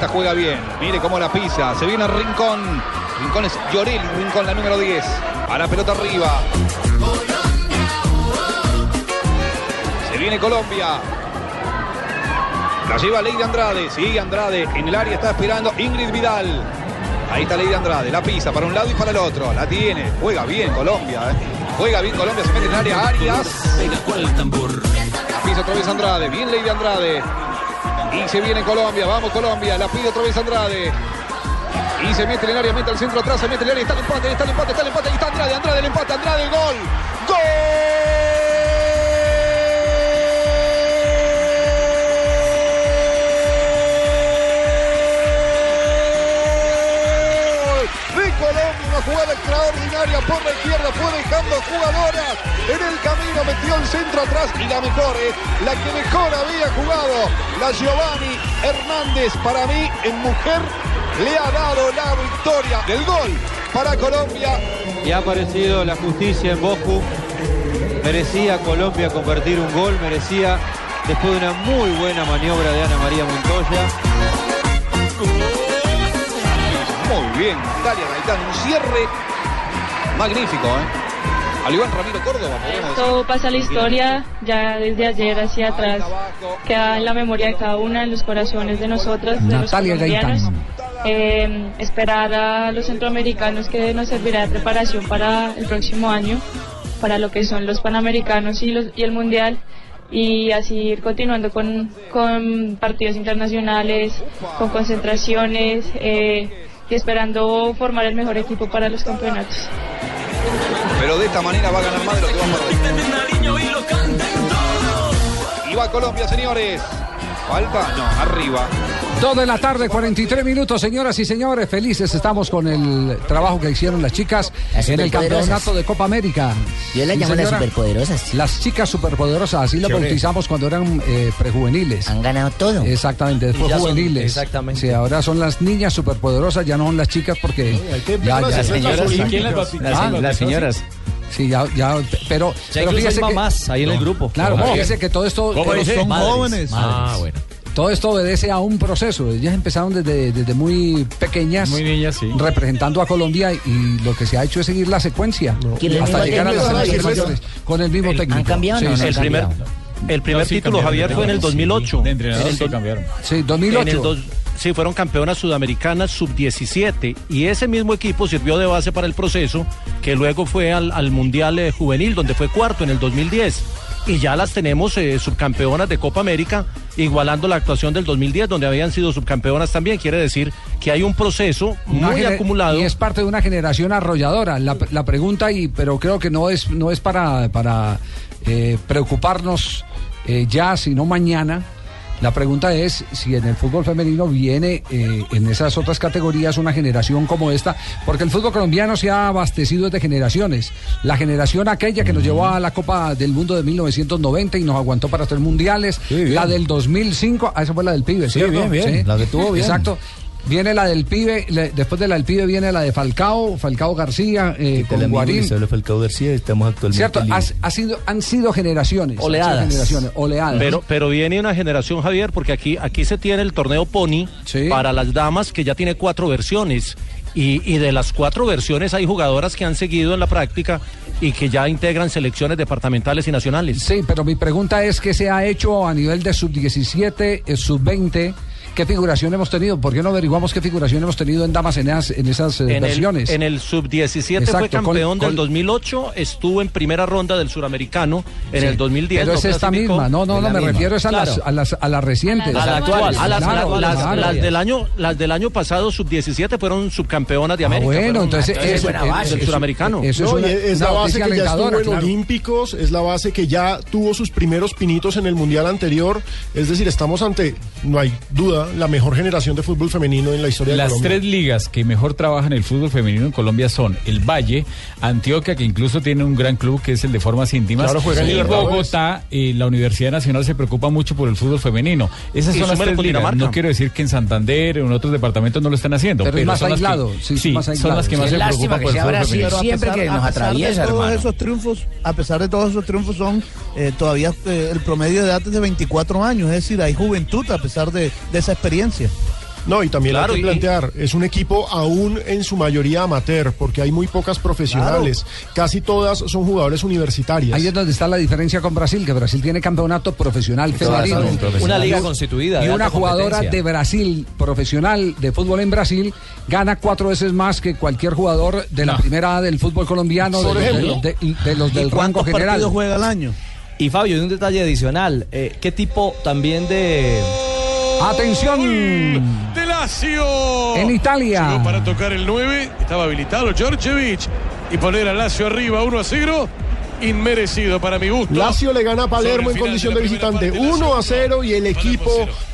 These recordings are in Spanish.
Esta juega bien. Mire cómo la pisa. Se viene Rincón. Rincón es Llorel. Rincón la número 10. A la pelota arriba. Se viene Colombia. La lleva Lady Andrade. Sigue Andrade. En el área está esperando Ingrid Vidal. Ahí está Lady Andrade. La pisa para un lado y para el otro. La tiene. Juega bien Colombia. ¿eh? Juega bien Colombia. Se mete en el área. Arias. La pisa otra vez Andrade. Bien Lady Andrade. Y se viene Colombia. Vamos Colombia. La pide otra vez Andrade. Y se mete en el área, mete al centro atrás, se mete en el área, está el empate, está el empate, está el empate, ahí está Andrade, Andrade, el empate, Andrade, el gol. ¡Gol! Jugada extraordinaria por la izquierda, fue dejando jugadoras en el camino, metió el centro atrás y la mejor, eh, la que mejor había jugado, la Giovanni Hernández, para mí en mujer le ha dado la victoria del gol para Colombia. Y ha aparecido la justicia en Boscu. Merecía Colombia convertir un gol, merecía después de una muy buena maniobra de Ana María Montoya. Muy bien, Dalia Gaitán, un cierre magnífico, ¿eh? Al igual Ramiro Córdoba. Todo pasa a la historia, ya desde ayer hacia atrás, queda en la memoria de cada una, en los corazones de nosotras, de Natalia los colombianos. Gaitán. Eh, esperar a los centroamericanos que nos servirá de preparación para el próximo año, para lo que son los panamericanos y, los, y el mundial, y así ir continuando con, con partidos internacionales, con concentraciones eh, y esperando formar el mejor equipo para los campeonatos. Pero de esta manera va a ganar más de lo que va a perder. Y va Colombia, señores. Falta, no, arriba. Dos de la tarde, 43 minutos, señoras y señores. Felices estamos con el trabajo que hicieron las chicas Las en el campeonato de Copa América. Yo las llamo las superpoderosas. Las chicas superpoderosas, así las bautizamos cuando eran eh, prejuveniles. Han ganado todo. Exactamente, después son- juveniles. exactamente. Sí, ahora son las niñas superpoderosas, ya no son las chicas porque ya, ya, Las señoras, ¿quién las bautizó? Ah, Las señoras. Sí, ya, ya, pero, Ya pero incluso hay fíjese que, mamás ahí en el grupo. claro, fíjese que todo esto, ¿Cómo pero dice? son Madres, jóvenes. Ah, bueno. Todo esto obedece a un proceso. Ellas empezaron desde, desde muy pequeñas, Muy niñas, sí. representando a Colombia y lo que se ha hecho es seguir la secuencia ¿Quién el hasta llegar a las selecciones ¿Quién mayores con el mismo técnico. ¿Han cambiado Sí, o no? sí, han sí. primer, cambiado? el primer título, Javier, fue en el 2008. De entrenador En el sí do- cambiaron. Sí, en 2008. el dos- sí, fueron campeonas sudamericanas sub-17 y ese mismo equipo sirvió de base para el proceso que luego fue al, al Mundial eh, Juvenil, donde fue cuarto en el 2010. Y ya las tenemos eh, subcampeonas de Copa América, igualando la actuación del 2010, donde habían sido subcampeonas también. Quiere decir que hay un proceso Una muy acumulado. Y es parte de una generación arrolladora. La, la pregunta, y pero creo que no es, no es para, para eh, preocuparnos eh, ya, sino mañana. La pregunta es si en el fútbol femenino viene eh, en esas otras categorías una generación como esta, porque el fútbol colombiano se ha abastecido de generaciones. La generación aquella que nos llevó a la Copa del Mundo de 1990 y nos aguantó para tres mundiales, la del 2005, ah, esa fue la del pibe, ¿cierto? bien, bien, la que tuvo bien. Exacto. Viene la del pibe, le- después de la del pibe viene la de Falcao, Falcao García, eh, con Guarín. Falcao García, estamos actualmente Cierto, Has- ha sido, han sido generaciones. Oleadas. generaciones, oleadas. Pero, pero viene una generación, Javier, porque aquí, aquí se tiene el torneo Pony Sí. para las damas, que ya tiene cuatro versiones. Y, y de las cuatro versiones hay jugadoras que han seguido en la práctica y que ya integran selecciones departamentales y nacionales. Sí, pero mi pregunta es qué se ha hecho a nivel de sub-17, eh, sub-20, qué figuración hemos tenido. ¿Por qué no averiguamos qué figuración hemos tenido en damas en esas, en esas eh, En el, versiones? en el sub-17 fue con- campeón con- del 2008, estuvo en primera ronda del suramericano en Sí, el 2010. Pero no es esta misma, no, no, no, me misma. refiero es a, las, a, las, a las recientes. A la actual. A las, Claro, las- claro. las del año, las del año pasado sub-17 fueron subcampeonas de Ah, América. bueno, fueron- entonces entonces, eso, buena base, del suramericano. Eso es, una, es una la base que ya estuvo en claro. Olímpicos, es la base que ya tuvo sus primeros pinitos en el Mundial anterior. Es decir, estamos ante, no hay duda, duda, la mejor generación de fútbol femenino en la historia de Las Colombia. tres ligas que mejor trabajan el fútbol femenino en Colombia son el Valle, Antioquia, que incluso tiene un gran club que es el de formas íntimas, Claro, juegan y. Bogotá, y la Universidad Nacional se preocupa mucho por el fútbol femenino. Esas Y son las tres ligas. No quiero decir que en Santander o en otros departamentos no lo están haciendo, Pero es más son las que- aislado, sí, sí, más son las que más se preocupan que por el fútbol femenino. Siempre que nos a pesar atraviesa, de todos hermano. esos triunfos, a pesar de todos esos triunfos son eh, todavía eh, el promedio de edad es de 24 años, es decir, hay juventud a pesar de, de esa experiencia. No, y también Claro, hay que y- plantear, es un equipo aún en su mayoría amateur, porque hay muy pocas profesionales. Casi todas son jugadores universitarias. Ahí es donde está la diferencia con Brasil, que Brasil tiene campeonato profesional femenino. Una liga constituida. Y una jugadora de Brasil, profesional de fútbol en Brasil, gana cuatro veces más que cualquier jugador de la primera A del fútbol colombiano, Por de, ejemplo. de- de- de los del rango ¿Cuántos general. partidos juega al año? Y Fabio, y un detalle adicional. eh, ¿Qué tipo también de. Atención, De Lazio. en Italia. Llegó para tocar el 9. Estaba habilitado Georgievich. Y poner a Lazio arriba 1 a 0. Inmerecido para mi gusto. Lazio le gana a Palermo en condición de visitante parte, 1 a Lazio 0 y el equipo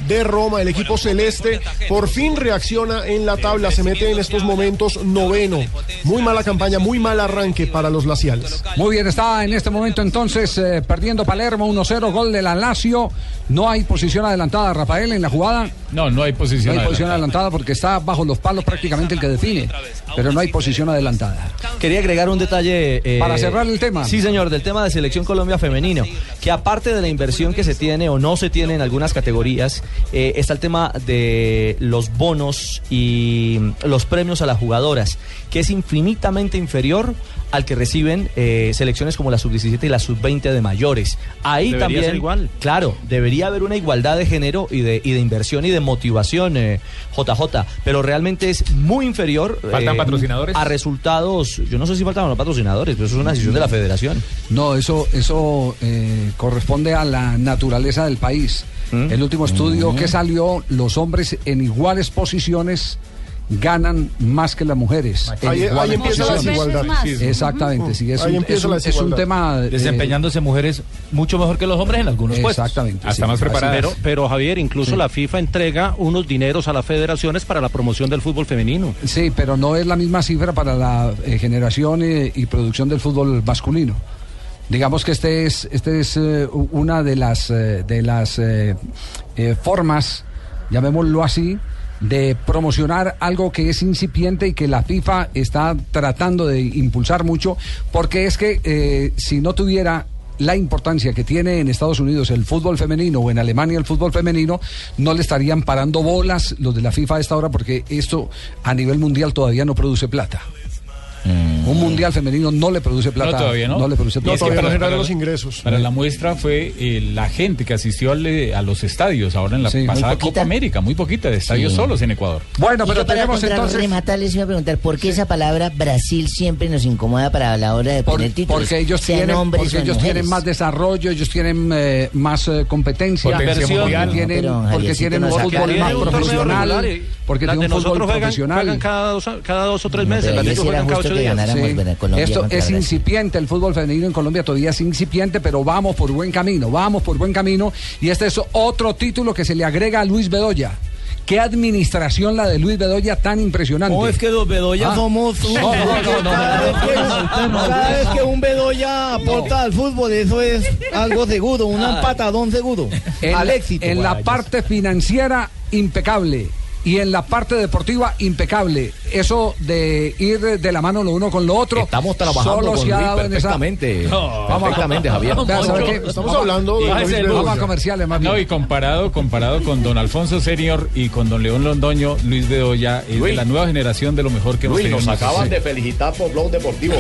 de Roma, el equipo celeste, por fin reacciona en la tabla, se mete en estos momentos noveno. Muy mala campaña, muy mal arranque para los laciales. Muy bien, está en este momento entonces eh, perdiendo Palermo 1-0, gol de la Lazio. No hay posición adelantada, Rafael, en la jugada. No, no hay No posición. hay posición adelantada. adelantada porque está bajo los palos prácticamente el que define. Pero no hay posición adelantada. Quería agregar un detalle. eh, Para cerrar el tema. Sí, señor, del tema de Selección Colombia Femenino. Que aparte de la inversión que se tiene o no se tiene en algunas categorías, eh, está el tema de los bonos y los premios a las jugadoras, que es infinitamente inferior al que reciben eh, selecciones como la sub-17 y la sub-20 de mayores. Ahí Debería también, ser igual. claro, debería haber una igualdad de género y de, y de inversión y de motivación, eh, JJ, pero realmente es muy inferior eh, ¿Faltan patrocinadores? a resultados. Yo no sé si faltan los patrocinadores, pero eso es una decisión de la federación. No, eso, eso eh, corresponde a la naturaleza del país. ¿Mm? El último estudio que salió, los hombres en iguales posiciones ganan más que las mujeres. en Ahí- ahí iguales empieza la posiciones. desigualdad. Exactamente, sí, es Ahí un, empieza es un- la es un desigualdad. tema... eh, Desempeñándose mujeres mucho mejor que los hombres en algunos puestos. Exactamente. Hasta sí, más preparadas. pero Javier, incluso la FIFA entrega unos dineros a las federaciones para la promoción del fútbol femenino. Sí, pero no es la misma cifra para la eh, generación eh, y producción del fútbol masculino. Digamos que este es, este es eh, una de las, eh, de las eh, eh, formas, llamémoslo así, de promocionar algo que es incipiente y que la FIFA está tratando de impulsar mucho, porque es que eh, si no tuviera la importancia que tiene en Estados Unidos el fútbol femenino o en Alemania el fútbol femenino, no le estarían parando bolas los de la FIFA a esta hora porque esto a nivel mundial todavía no produce plata. Un mundial femenino no le produce plata. No, todavía no. le produce Y No, todavía no para- para- los ingresos. Para la muestra fue eh, la gente que asistió al, eh, a los estadios ahora en la Sí, pasada. Copa América, muy poquita, de estadios Sí. solos en Ecuador. Bueno, Y pero yo para tenemos entonces... rematar les iba a preguntar, ¿por qué esa palabra Brasil siempre nos incomoda para la hora de Por- poner títulos? porque ellos, tienen, hombres porque ellos mujeres? tienen más desarrollo, ellos tienen eh, más eh, competencia, Potencia porque mundial. tienen, Pero, porque tienen un fútbol más profesional, porque las tiene de un fútbol profesional. juegan cada, dos, cada dos o tres No, meses. Esto es incipiente, el fútbol femenino en Colombia todavía es incipiente, pero vamos por buen camino, vamos por buen camino. Y este es otro título que se le agrega a Luis Bedoya. Qué administración la de Luis Bedoya tan impresionante. No, es que los Bedoya Ah. somos... No, no, no, no, cada, vez que, cada vez que un Bedoya aporta al fútbol, eso es algo seguro, un patadón seguro. en, al éxito. en la parte financiera, impecable. Y en la parte deportiva, impecable. Eso de ir de la mano lo uno con lo otro. Estamos trabajando solo con se ha Luis dado en esa- perfectamente. No. perfectamente, Javier. Estamos Vamos- hablando de Luis Vamos a comerciales más bien. No, y comparado, comparado con don Alfonso Senior y con don León Londoño, Luis Bedoya es de la nueva generación de lo mejor que hemos tenido. nos acaban de felicitar por Blog Deportivo.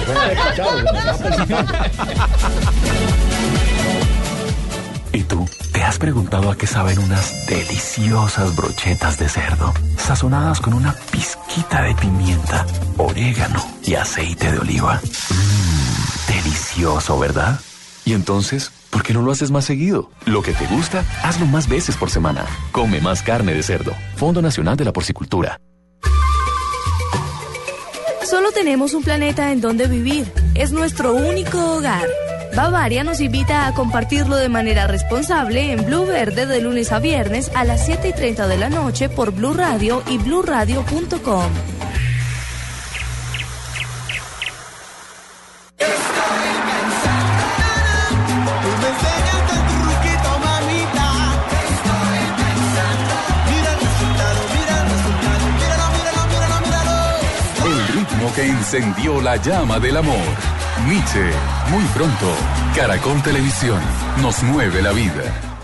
¿Y tú? ¿Te has preguntado a qué saben unas deliciosas brochetas de cerdo? Sazonadas con una pizquita de pimienta, orégano y aceite de oliva. Mmm, delicioso, ¿verdad? Y entonces, ¿por qué no lo haces más seguido? Lo que te gusta, hazlo más veces por semana. Come más carne de cerdo. Fondo Nacional de la Porcicultura. Solo tenemos un planeta en donde vivir. Es nuestro único hogar. Bavaria nos invita a compartirlo de manera responsable en Blue Verde de lunes a viernes a las 7 y 30 de la noche por Blue Radio y bluradio.com. Que encendió la llama del amor. Nietzsche, muy pronto. Caracol Televisión nos mueve la vida.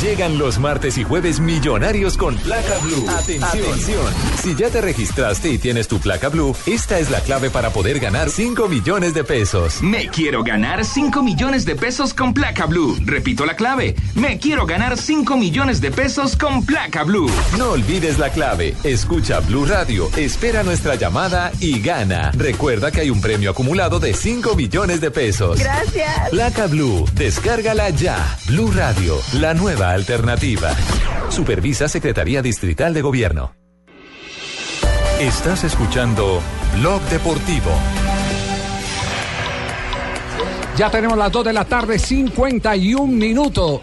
Llegan los martes y jueves millonarios con placa blue. Atención. Si ya te registraste y tienes tu placa blue, esta es la clave para poder ganar 5 millones de pesos. Me quiero ganar 5 millones de pesos con placa blue. Repito la clave. Me quiero ganar 5 millones de pesos con placa blue. No olvides la clave. Escucha Blue Radio, espera nuestra llamada y gana. Recuerda que hay un premio acumulado de 5 millones de pesos. Gracias. Placa Blue, descárgala ya. Blue Radio, la nueva alternativa. Supervisa Secretaría Distrital de Gobierno. Estás escuchando Blog Deportivo. Ya tenemos las 2 de la tarde, 51 minutos.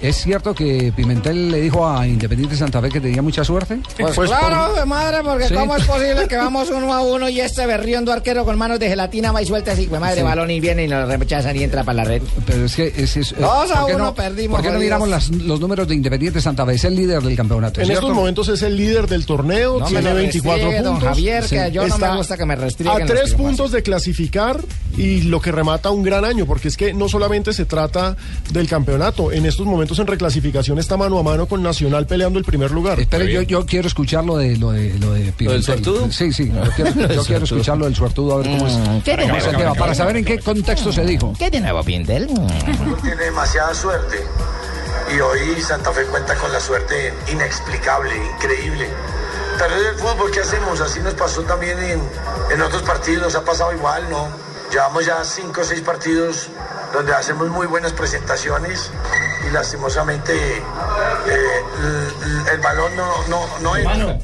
¿Es cierto que Pimentel le dijo a Independiente Santa Fe que tenía mucha suerte? Pues, claro, de madre, porque Sí. ¿cómo es posible que vamos uno a uno y este berriondo arquero con manos de gelatina va y suelta así, pues madre, Sí. balón y viene y nos rechazan y entra para la red? Pero es que es, es- Dos a ¿por qué uno no- perdimos, ¿Por qué no miramos las- los números de Independiente Santa Fe? Es el líder del campeonato. En ¿cierto? estos momentos es el líder del torneo, No tiene lo 24 restriegue, don puntos. Javier, que yo no me gusta que me A tres puntos de clasificar y lo que remata un gran año, porque es que no solamente se trata del campeonato, en estos momentos en reclasificación está mano a mano con Nacional peleando el primer lugar. Espere, yo, yo quiero escuchar lo de lo de lo de Pimentel. suertudo? Sí, sí, yo quiero, yo quiero escucharlo del suertudo a ver cómo es, Mm, ¿qué cómo te- es el tema, para saber en qué contexto se dijo. ¿Qué de nuevo, Pintel? tiene demasiada suerte y hoy Santa Fe cuenta con la suerte inexplicable, increíble. Perder el fútbol, ¿qué hacemos? Así nos pasó también en, en otros partidos, nos ha pasado igual, ¿no? Llevamos ya cinco o seis partidos donde hacemos muy buenas presentaciones y lastimosamente eh, el, balón no, no, no.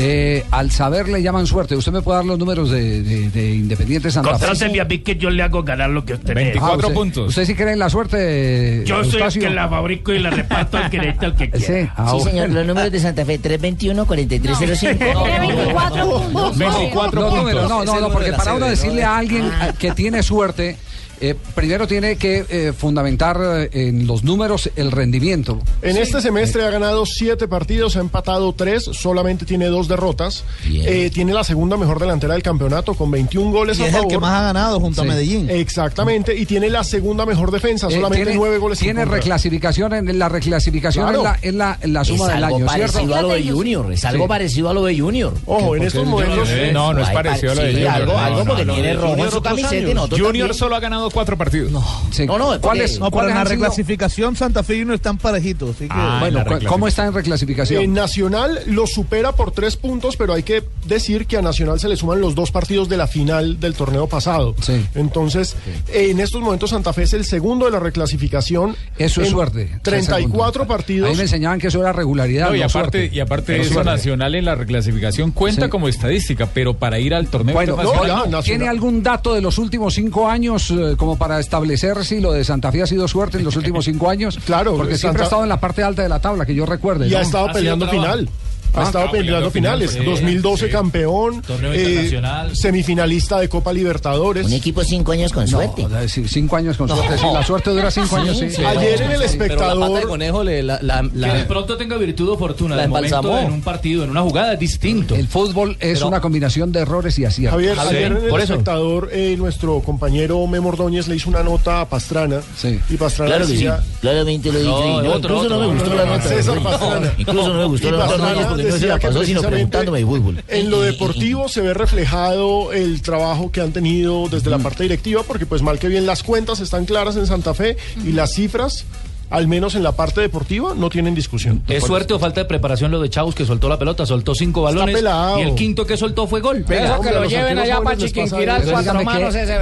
Eh, al saber le llaman suerte. ¿Usted me puede dar los números de, de- de Independiente Santa Fe? Contráteme a mí que yo le hago ganar lo que usted me dé. Ah, usted- ¿Usted sí cree en la suerte? Yo soy el Eustacio? que la fabrico y la reparto al que necesita, al que quiera. Sí, ah, Sí, señor, los números de Santa Fe 321-4305. Tiene 24 puntos. Los números, no, no, no, porque para uno decirle a alguien Ah. eh, que tiene suerte, eh, primero tiene que eh, fundamentar eh, en los números el rendimiento. En este semestre ha ganado siete partidos, ha empatado tres, solamente tiene dos derrotas. Eh, tiene la segunda mejor delantera del campeonato con 21 goles Y a es el favor. que más ha ganado junto a. Medellín. Exactamente, y tiene la segunda mejor defensa, Eh, solamente tiene, nueve goles en Tiene reclasificación, en la reclasificación Claro. es, la, es, la, es la suma es del algo año, parecido ¿cierto? a lo de Junior, es algo Sí. parecido a lo de Junior. Ojo, en estos momentos. No, no es parecido a lo de Junior. algo, No, algo no, porque no, tiene rojo en Junior su camiseta y Junior solo ha ganado cuatro partidos. Sí. No, no, ¿Cuáles porque- No, en la sido- reclasificación Santa Fe y Junior están parejitos. Así que... Ah, Bueno. ¿cómo está en reclasificación? En Nacional lo supera por tres puntos, pero hay que decir que a Nacional se le suman los dos partidos de la final del torneo pasado. Sí. Entonces, eh, en estos momentos Santa Fe es el segundo de la reclasificación. Eso es suerte. 34 partidos. Ahí me enseñaban que eso era regularidad. No, y no aparte, suerte. y aparte Pero eso suerte. nacional en la reclasificación cuenta Sí. como estadística, pero para ir al torneo Bueno, internacional. no. ¿tiene algún dato de los últimos cinco años eh, como para establecer si lo de Santa Fe ha sido suerte en los últimos cinco años? Claro, porque Santa- siempre ha estado en la parte alta de la tabla, que yo recuerde. Y ¿no? ha estado peleando final. Ha Ah, estado ah, peleando peleando final, finales. sí. 2012 Sí. campeón. Torneo eh, internacional. semifinalista de Copa Libertadores. Un equipo cinco años con No, suerte. o sea, sí, cinco años con suerte. sí, la suerte dura cinco años, sí. Ayer en el Pero la pata de espectador. conejo le, la, la, la- Que de pronto tenga virtud o fortuna. La de momento, en un partido, en una jugada, es distinto. El fútbol es Pero- una combinación de errores y aciertos. Javier, Sí, ayer en el por eso. espectador, eh, nuestro compañero Memo Ordóñez le hizo una nota a Pastrana. Sí. Y Pastrana Claro decía. claramente lo dije. No, y no, otro, incluso no me gustó la nota. César Pastrana. Incluso no me gustó la nota no se decía la que pasó sino precisamente preguntándome de fútbol. En lo deportivo se ve reflejado el trabajo que han tenido desde la parte directiva, porque pues mal que bien las cuentas están claras en Santa Fe y las cifras al menos en la parte deportiva, no tienen discusión. ¿Es suerte o falta de preparación lo de Chaus que soltó la pelota? Soltó cinco balones pelado. y el quinto que soltó fue gol. Eso que lo lleven allá para Chiquinquirá, Pero cuatro dígame manos que- ese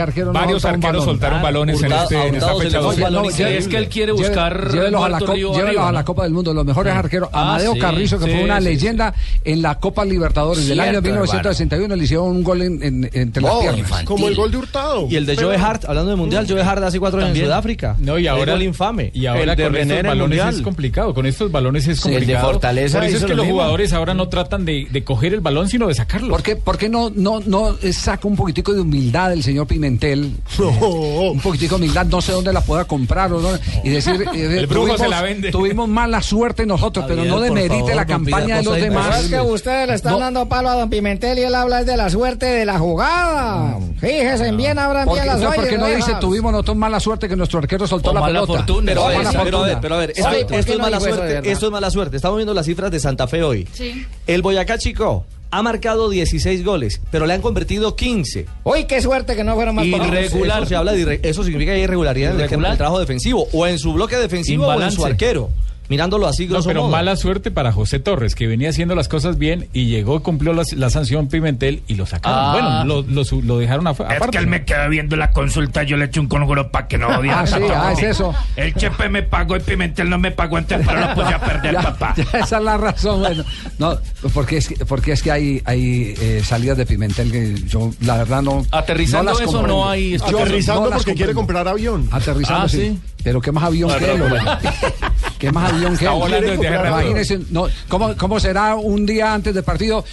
arquero no Varios arqueros soltaron balones en, este, en esta fecha el No, es que él quiere buscar llévelos a la, Copa- Río llévelos arriba, a la ¿no? Copa del Mundo, los mejores arqueros. Ah, Amadeo sí, Carrizo, que sí, fue una sí, leyenda en la Copa Libertadores del año 1961, le hicieron un gol en- en- entre las Gol piernas. Como el gol de Hurtado. Y el de Joe Hart, hablando de mundial, Joe Hart hace cuatro años en. Sudáfrica. No, y El ahora gol infame. Y ahora el de con René estos balones mundial. es complicado. Con estos balones es Sí, el de complicado. Fortaleza Por eso es que lo los mismo. jugadores ahora no tratan de, de coger el balón, sino de sacarlo. ¿Por qué, por qué no, no, no saca un poquitico de humildad el señor Pimentel? Eh, un poquitico de humildad, no sé dónde la pueda comprar o no, y decir, eh, El brujo tuvimos, se la vende. tuvimos mala suerte nosotros, pero Javier, no demerite favor, la campaña de los demás. Es que ustedes le están No. dando palo a don Pimentel y él habla de la suerte de la jugada. Fíjese en bien, abran bien las no, porque no dice tuvimos nosotros mala suerte que nuestro arquero soltó O la mala pelota. fortuna. Pero, a ver, pero a ver, fortuna. pero a ver, esto, Ay, ¿por esto qué es mala suerte. Esto es mala suerte. Estamos viendo las cifras de Santa Fe hoy. Sí. El Boyacá Chico ha marcado 16 goles, pero le han convertido 15. Uy, qué suerte que no fueron más Irregular. Eso, se habla de irre- eso significa irregularidad en el, Irregular. el trabajo defensivo, o en su bloque defensivo o en su arquero. Mirándolo así, No, grosso pero modo. mala suerte para José Torres, que venía haciendo las cosas bien y llegó, cumplió la, la sanción Pimentel y lo sacaron. Ah. Bueno, lo, lo su- lo dejaron afu- Es aparte. que él me queda viendo la consulta, yo le echo un conjuro para que no odie. Ah, sí, ah, es eso. El Chepe me pagó y Pimentel no me pagó, entonces pero lo puse a perder, Ya, papá. ya, esa es la razón. Bueno, no, porque es que, porque es que hay, hay eh, salidas de Pimentel que yo, la verdad, no. Aterrizando no las eso, comprendo. no hay Yo Aterrizando no porque quiere comprar avión. Aterrizando, Ah, sí. sí. Pero qué más avión que él. ¿Qué más avión que Está hace rato. Imagínese, no, ¿cómo, ¿cómo será un día antes del partido?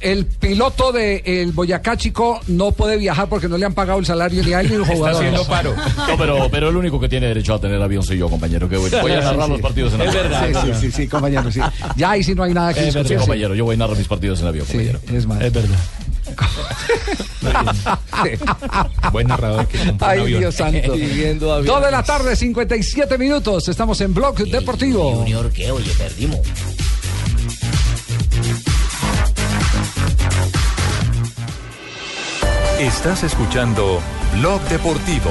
El piloto del el Boyacá Chico no puede viajar porque no le han pagado el salario ni a él ni a los Está jugadores. haciendo paro. No, pero, pero el único que tiene derecho a tener avión soy yo, compañero. Que voy, voy a narrar sí. los partidos en Es avión. verdad. Sí, sí, sí, sí, compañero, sí. Ya ahí sí no hay nada que Sí, discutir. sí. compañero, yo voy a narrar mis partidos en avión, Sí, compañero. es más. Es verdad. Buen narrador que Ay, avión. Dios santo. Dos de la tarde, 57 minutos. Estamos en Blog Deportivo. Junior, ¿qué? Oye, perdimos. Estás escuchando Blog Deportivo.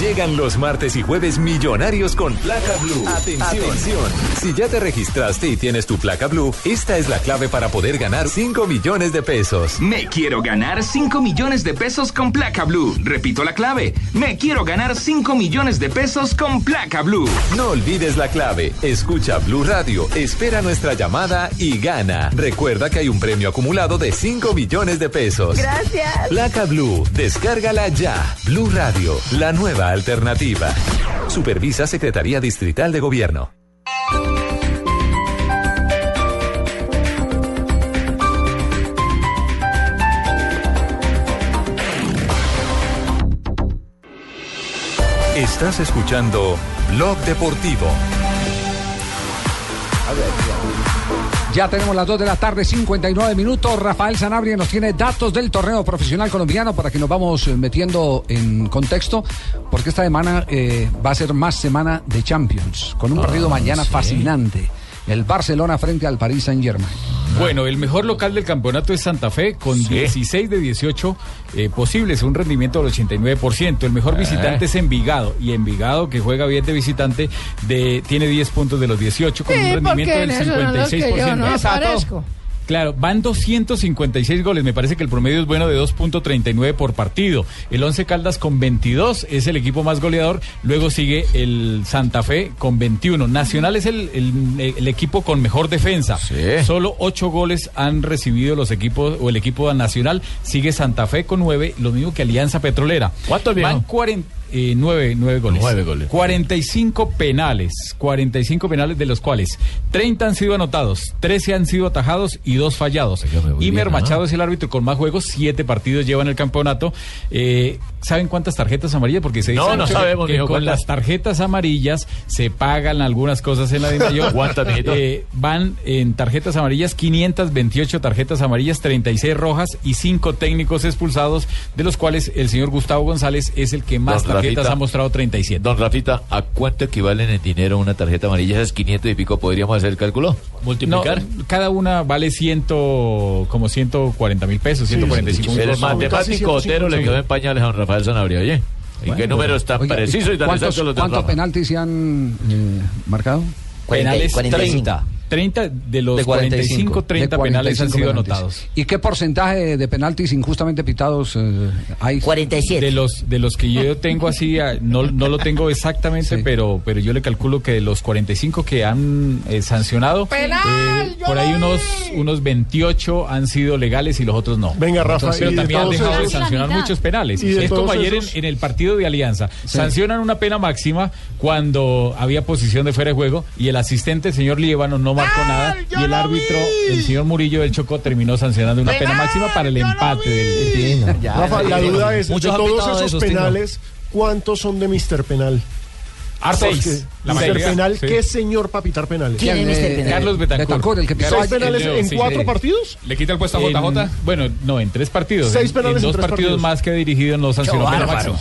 Llegan los martes y jueves millonarios con placa blue. Atención. Si ya te registraste y tienes tu placa blue, esta es la clave para poder ganar 5 millones de pesos. Me quiero ganar 5 millones de pesos con placa blue. Repito la clave. Me quiero ganar 5 millones de pesos con placa blue. No olvides la clave. Escucha Blue Radio, espera nuestra llamada y gana. Recuerda que hay un premio acumulado de 5 millones de pesos. Gracias. Placa Blue, descárgala ya. Blue Radio, la nueva alternativa. Supervisa Secretaría Distrital de Gobierno. Estás escuchando Blog Deportivo. Ya tenemos las 2 de la tarde, 59 minutos. Rafael Sanabria nos tiene datos del torneo profesional colombiano para que nos vamos eh, metiendo en contexto, porque esta semana eh, va a ser más semana de Champions, con un Ah, partido mañana sí. fascinante. El Barcelona frente al Paris Saint Germain. Bueno, el mejor local del campeonato es Santa Fe, con 16 de 18 eh, posibles, un rendimiento del 89%. El mejor Eh. visitante es Envigado, y Envigado, que juega bien de visitante, de, tiene 10 puntos de los 18, con un Sí, rendimiento del en eso son los que yo 56%. no Exacto. Claro, van 256 goles. Me parece que el promedio es bueno de 2.39 por partido. El Once Caldas con 22 es el equipo más goleador. Luego sigue el Santa Fe con 21. Nacional es el, el- el equipo con mejor defensa. Solo 8 goles han recibido los equipos o el equipo nacional. Sigue Santa Fe con 9, lo mismo que Alianza Petrolera. ¿Cuánto el viejo? Van 40. Eh, nueve, nueve goles. Nueve goles. 45 penales. 45 penales, de los cuales 30 han sido anotados, 13 han sido atajados y dos fallados. Imer. Machado es el árbitro con más juegos, siete partidos lleva en el campeonato. Eh, ¿Saben cuántas tarjetas amarillas? Porque se dice No, no mucho sabemos, que con ¿cuántas? las tarjetas amarillas se pagan algunas cosas en la de mayor. ¿Cuántas? Eh, van en tarjetas amarillas 528 tarjetas amarillas, 36 rojas y 5 técnicos expulsados, de los cuales el señor Gustavo González es el que más Rafita. ha mostrado 37. Don Rafita, ¿a cuánto equivalen en dinero una tarjeta amarilla? Esas 500 y pico, ¿podríamos hacer el cálculo? Multiplicar. cada una vale ciento, como 140 mil pesos, 145 mil El pesos. matemático Otero le quedó en pañales a don Rafael Sanabria, oye. ¿Y qué números tan Oiga, precisos y tan ¿cuántos, ¿Cuántos penaltis se han eh, marcado? Penales 30. 30 de los 45, 30 De penales han 45 sido penaltis. anotados. ¿Y qué porcentaje de penaltis injustamente pitados eh, hay? 47. De los de los que yo tengo así, ah, no, no lo tengo exactamente, pero pero yo le calculo que de los 45 que han eh, sancionado, eh, por ahí unos unos 28 han sido legales y los otros no. Venga, Rafa, Pero y de también han dejado de sancionar muchos penales. Y de Es como ayer en, el partido de Alianza. Sancionan una pena máxima cuando había posición de fuera de juego y el asistente, señor Líbano, no marcó nada y el árbitro, el señor Murillo del Chocó, terminó sancionando una pena máxima para el empate del... Rafa, la duda es, Muchos de todos esos penales, ¿cuántos son de Mr. Penal? Seis, la Mr. mayoría, Penal, sí. ¿qué señor para pitar penales? ¿Quién es Mr. Penal? Carlos Betancourt. Betancourt, el que pitó ¿Seis penales El en sí, cuatro sí. partidos? ¿Le quita el puesto a En- JJ? Bueno, no, en tres partidos. Seis En- penales en en dos tres partidos partidos. más que ha dirigido no sancionó fiesta.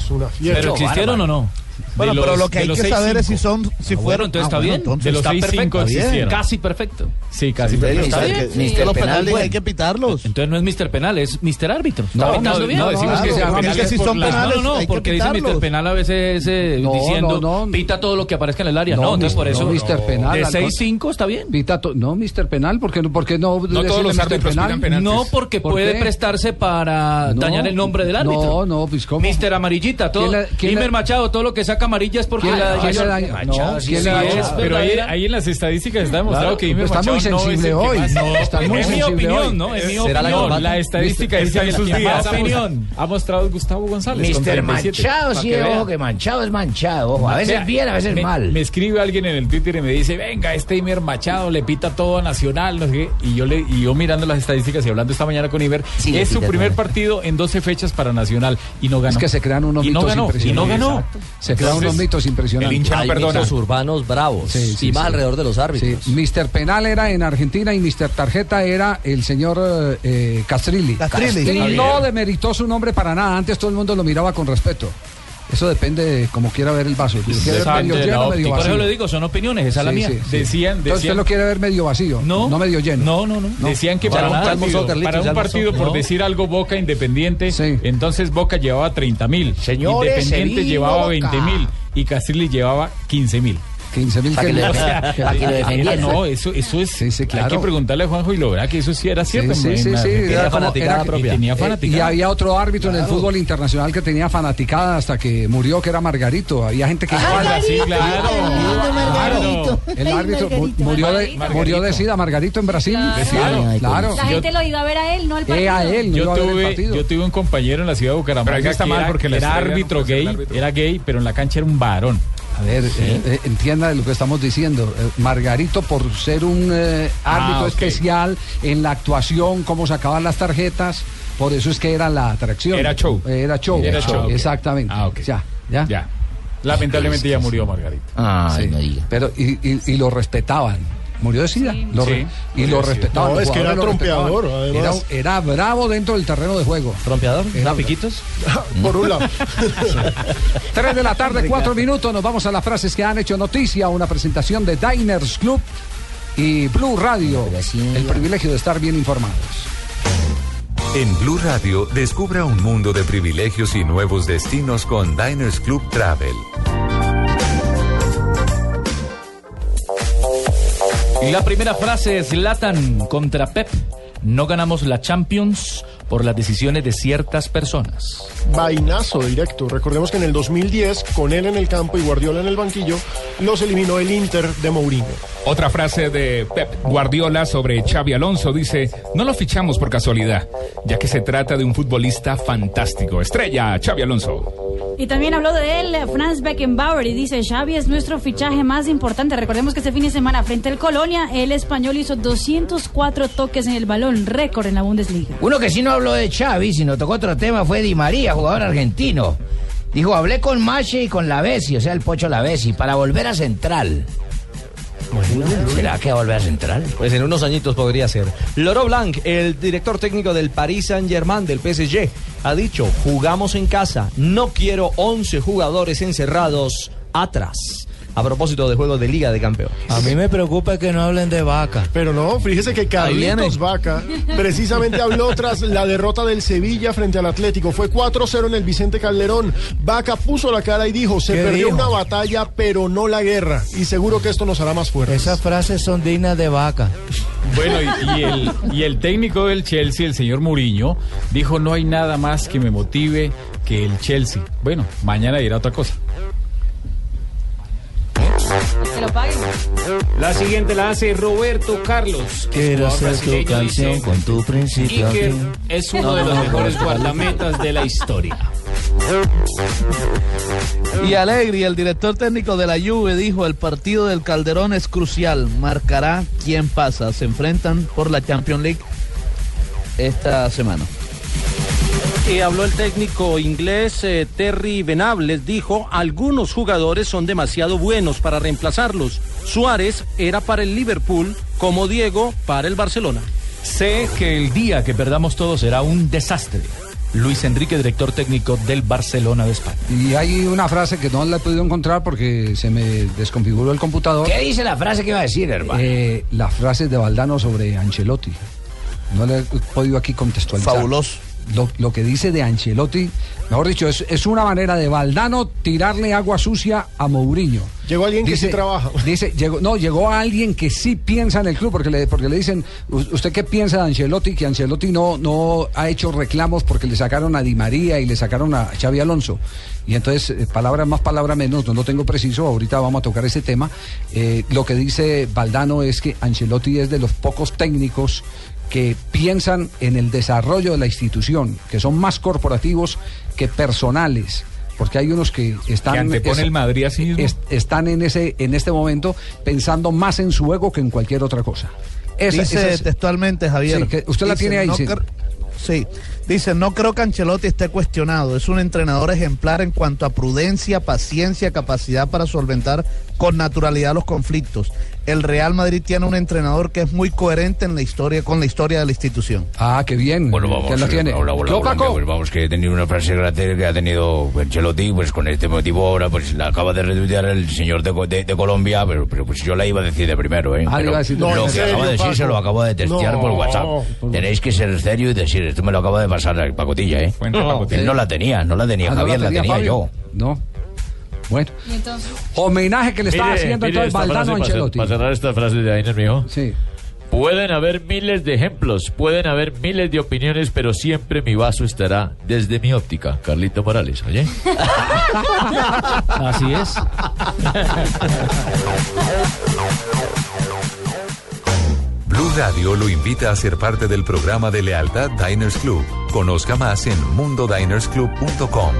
¿Pero existieron o no? Bueno, De pero los- lo que hay los que saber es si son, si Ah, bueno, fueron. entonces está bueno, bien. entonces De los está seis, perfecto, cinco está bien. existieron. Casi perfecto. Sí, casi. Sí, perfecto. está bien. que- Sí, que los los penales penales hay que pitarlos. Entonces no es Mr. Penal, es Mr. Árbitro. ¿Está No, pitando no, bien? no, decimos que claro, que si por son la- penales, No, no, hay no, que porque dice Mr. pitarlos. Penal a veces eh, No, diciendo no, no. pita todo lo que aparezca en el área. No, No, entonces por no, eso. Mr. Penal, De al 6-5 está bien. Pita to- no, Mr. Penal, ¿por qué no, por qué no, todos los árbitros pitan penaltis. No, porque ¿Por puede qué? prestarse para No, dañar el nombre del árbitro. No, no, pues cómo. Mister Amarillita, todo. ¿Quién Machado, todo lo que saca amarilla es porque ¿Quién- la? Machado, No, sí, ¿quién sí es Pero ahí, en las estadísticas está demostrado Claro, que Imer está muy Machado no es el sensible que hoy. No, está muy es mi sensible opinión, hoy. ¿no? Es mi Será la, opinión. no, la estadística dice en sus días. opinión. ha mostrado Gustavo González. con Mr. 37. Manchado, Pa' sí, ojo, que manchado es manchado. Ojo, a veces bien, a veces me, mal. Me escribe alguien en el Twitter y me dice, venga, este Imer Machado le pita todo a Nacional, no sé qué. Y yo, le, y yo mirando las estadísticas y hablando esta mañana con Iber, Sí, es su primer todo. partido en 12 fechas para Nacional y no ganó. Es que se crean unos y no mitos ganó, y no impresionantes. ganó. Exacto. Se crean unos mitos impresionantes. el hincha no Hay mitos urbanos bravos Sí, sí, y más sí. alrededor de los árbitros. Sí, Mr. Penal era en Argentina y Mr. Tarjeta era el señor eh, eh, Castrilli. Castrilli. Y no demeritó su nombre para nada. Antes todo el mundo lo miraba con respeto. Eso depende de cómo quiera ver el vaso. Si ver medio lleno, óptica. medio Por eso vacío. le digo, son opiniones, esa es la mía. sí, sí. Decían, Entonces usted decían, lo quiere ver medio vacío, No. no medio lleno. No, no, no. decían que para un partido, Carlitos, para un partido por No. decir algo Boca Independiente, Sí. entonces Boca llevaba 30 mil, Independiente llevaba Boca. 20 mil y Castrilli llevaba 15 mil. 15 mil que, lo, para que lo defendiera. no, eso, eso es. Sí, sí, claro. Hay que preguntarle a Juanjo y lo verá que eso sí era cierto. Sí, sí, sí, era fanaticada era- propia. Y tenía Eh, y había otro árbitro en el fútbol internacional que tenía fanaticada hasta que murió, que era Margarito. Había gente que Ah, sí, claro. Margarito. El árbitro Margarito. murió de, murió de sida, Margarito en Brasil. Claro. Claro. La gente lo iba a ver a él, no al Eh, partido. a él, no iba Yo a ver el tuve, partido. yo tuve un compañero en la ciudad de Bucaramanga Pero acá está que mal porque era árbitro gay, era gay, pero en la cancha era un varón. A ver, eh, eh, entienda de lo que estamos diciendo. Eh, Margarito, por ser un eh, árbitro Ah, ok. especial en la actuación, cómo sacaban las tarjetas, por eso es que era la atracción. Era show. Eh, Era show. Era show. Exactamente. Ah, ok. Ya, ya. Ya. Lamentablemente ya murió Margarito. Ay, Sí. no diga. Pero, y, y- y lo respetaban. Murió de sida. Sí. Lo re- Sí, y lo respetaban. No, es que era trompeador. Era, era bravo dentro del terreno de juego. ¿Trompeador? Era- ¿Da piquitos? Por un lado. 3 de la tarde, 4 minutos. Nos vamos a las frases que han hecho noticia. Una presentación de Diners Club y Blue Radio. El privilegio de estar bien informados. En Blue Radio, descubra un mundo de privilegios y nuevos destinos con Diners Club Travel. La primera frase es Latan contra Pep. No ganamos la Champions por las decisiones de ciertas personas. Vainazo directo. Recordemos que en el 2010, con él en el campo y Guardiola en el banquillo, los eliminó el Inter de Mourinho. Otra frase de Pep Guardiola sobre Xavi Alonso dice, no lo fichamos por casualidad, ya que se trata de un futbolista fantástico. Estrella, Xavi Alonso. Y también habló de él Franz Beckenbauer y dice, Xavi es nuestro fichaje más importante. Recordemos que este fin de semana frente al Colonia, el español hizo 204 toques en el balón, récord en la Bundesliga. Uno que sí no habló de Xavi, sino tocó otro tema fue Di María, jugador argentino. Dijo, hablé con Mache y con Lavesi, o sea, el Pocho Lavesi, para volver a Central. ¿Será que volver a Central? Pues en unos añitos podría ser. Loro Blanc, el director técnico del Paris Saint-Germain del PSG, ha dicho, jugamos en casa, no quiero 11 jugadores encerrados atrás. A propósito de juegos de Liga de Campeones. A mí me preocupa que no hablen de vaca. Pero no, fíjese que. Carlitos Vaca precisamente habló tras la derrota del Sevilla frente al Atlético. Fue 4-0 en el Vicente Calderón. Vaca puso la cara y dijo, se ¿Qué perdió dijo? una batalla, pero no la guerra. Y seguro que esto nos hará más fuertes. Esas frases son dignas de vaca. Bueno, y, y el, y el técnico del Chelsea, el señor Muriño, dijo no hay nada más que me motive que el Chelsea. Bueno, mañana dirá otra cosa. Que lo paguen. La siguiente la hace Roberto Carlos. Quiero ser tu canción dice, con tu principio. Iker es uno No, de los no, mejores no. guardametas de la historia. Y Alegri, el director técnico de la Juve, dijo, el partido del Calderón es crucial, marcará quién pasa. Se enfrentan por la Champions League esta semana. Y habló el técnico inglés eh, Terry Venables, dijo, algunos jugadores son demasiado buenos para reemplazarlos. Suárez era para el Liverpool, como Diego para el Barcelona. Sé que el día que perdamos todo será un desastre. Luis Enrique, director técnico del Barcelona de España. Y hay una frase que no la he podido encontrar porque se me desconfiguró el computador. ¿Qué dice la frase que iba a decir, hermano? Eh, la frase de Valdano sobre Ancelotti. No le he podido aquí contextualizar. Fabuloso. Lo, lo que dice de Ancelotti, mejor dicho, es, es una manera de Valdano tirarle agua sucia a Mourinho. Llegó alguien que sí trabaja. Dice, llegó, no, llegó alguien que sí piensa en el club, porque le, porque le dicen, "U- ¿usted qué piensa de Ancelotti? Que Ancelotti no, no ha hecho reclamos porque le sacaron a Di María y le sacaron a Xavi Alonso. Y entonces, eh, palabra más, palabra menos, no lo tengo preciso, ahorita vamos a tocar ese tema. Eh, lo que dice Valdano es que Ancelotti es de los pocos técnicos que piensan en el desarrollo de la institución, que son más corporativos que personales. Porque hay unos que están Que el Madrid a sí mismo. es- están en ese en este momento pensando más en su ego que en cualquier otra cosa. Esa- Dice esa es- textualmente, Javier. Sí, que usted la tiene ahí, no sí. cre- Sí, dice, no creo que Ancelotti esté cuestionado. Es un entrenador ejemplar en cuanto a prudencia, paciencia, capacidad para solventar con naturalidad los conflictos. El Real Madrid tiene un entrenador que es muy coherente en la historia, con la historia de la institución. Ah, qué bien. Bueno, vamos. ¿Quién la tiene? Hola, hola, ¿Yo, hola, Paco? pues vamos, que he tenido una frase grande que ha tenido Ancelotti, pues con este motivo ahora, pues la acaba de retuitear el señor de, Co- de- de Colombia, pero, pero pues yo la iba a decir de primero, ¿eh? Ah, Pero iba a decir de lo que No, acaba de decir se lo acabo de testear No. por WhatsApp. Tenéis que ser serio y decir, esto me lo acaba de pasar a Pacotilla, ¿eh? Pacotilla. Él no la tenía, no la tenía Ah, ¿no Javier, la tenía, Fabio? yo. No. Bueno. Homenaje que le está Mire, haciendo mire entonces Valdano Ancelotti. Para cerrar esta frase de Ainer, mijo. Sí. Pueden haber miles de ejemplos, pueden haber miles de opiniones, pero siempre mi vaso estará desde mi óptica. Carlito Morales, ¿oye? Así es. Blue Radio lo invita a ser parte del programa de lealtad Diners Club. Conozca más en mundodinersclub.com.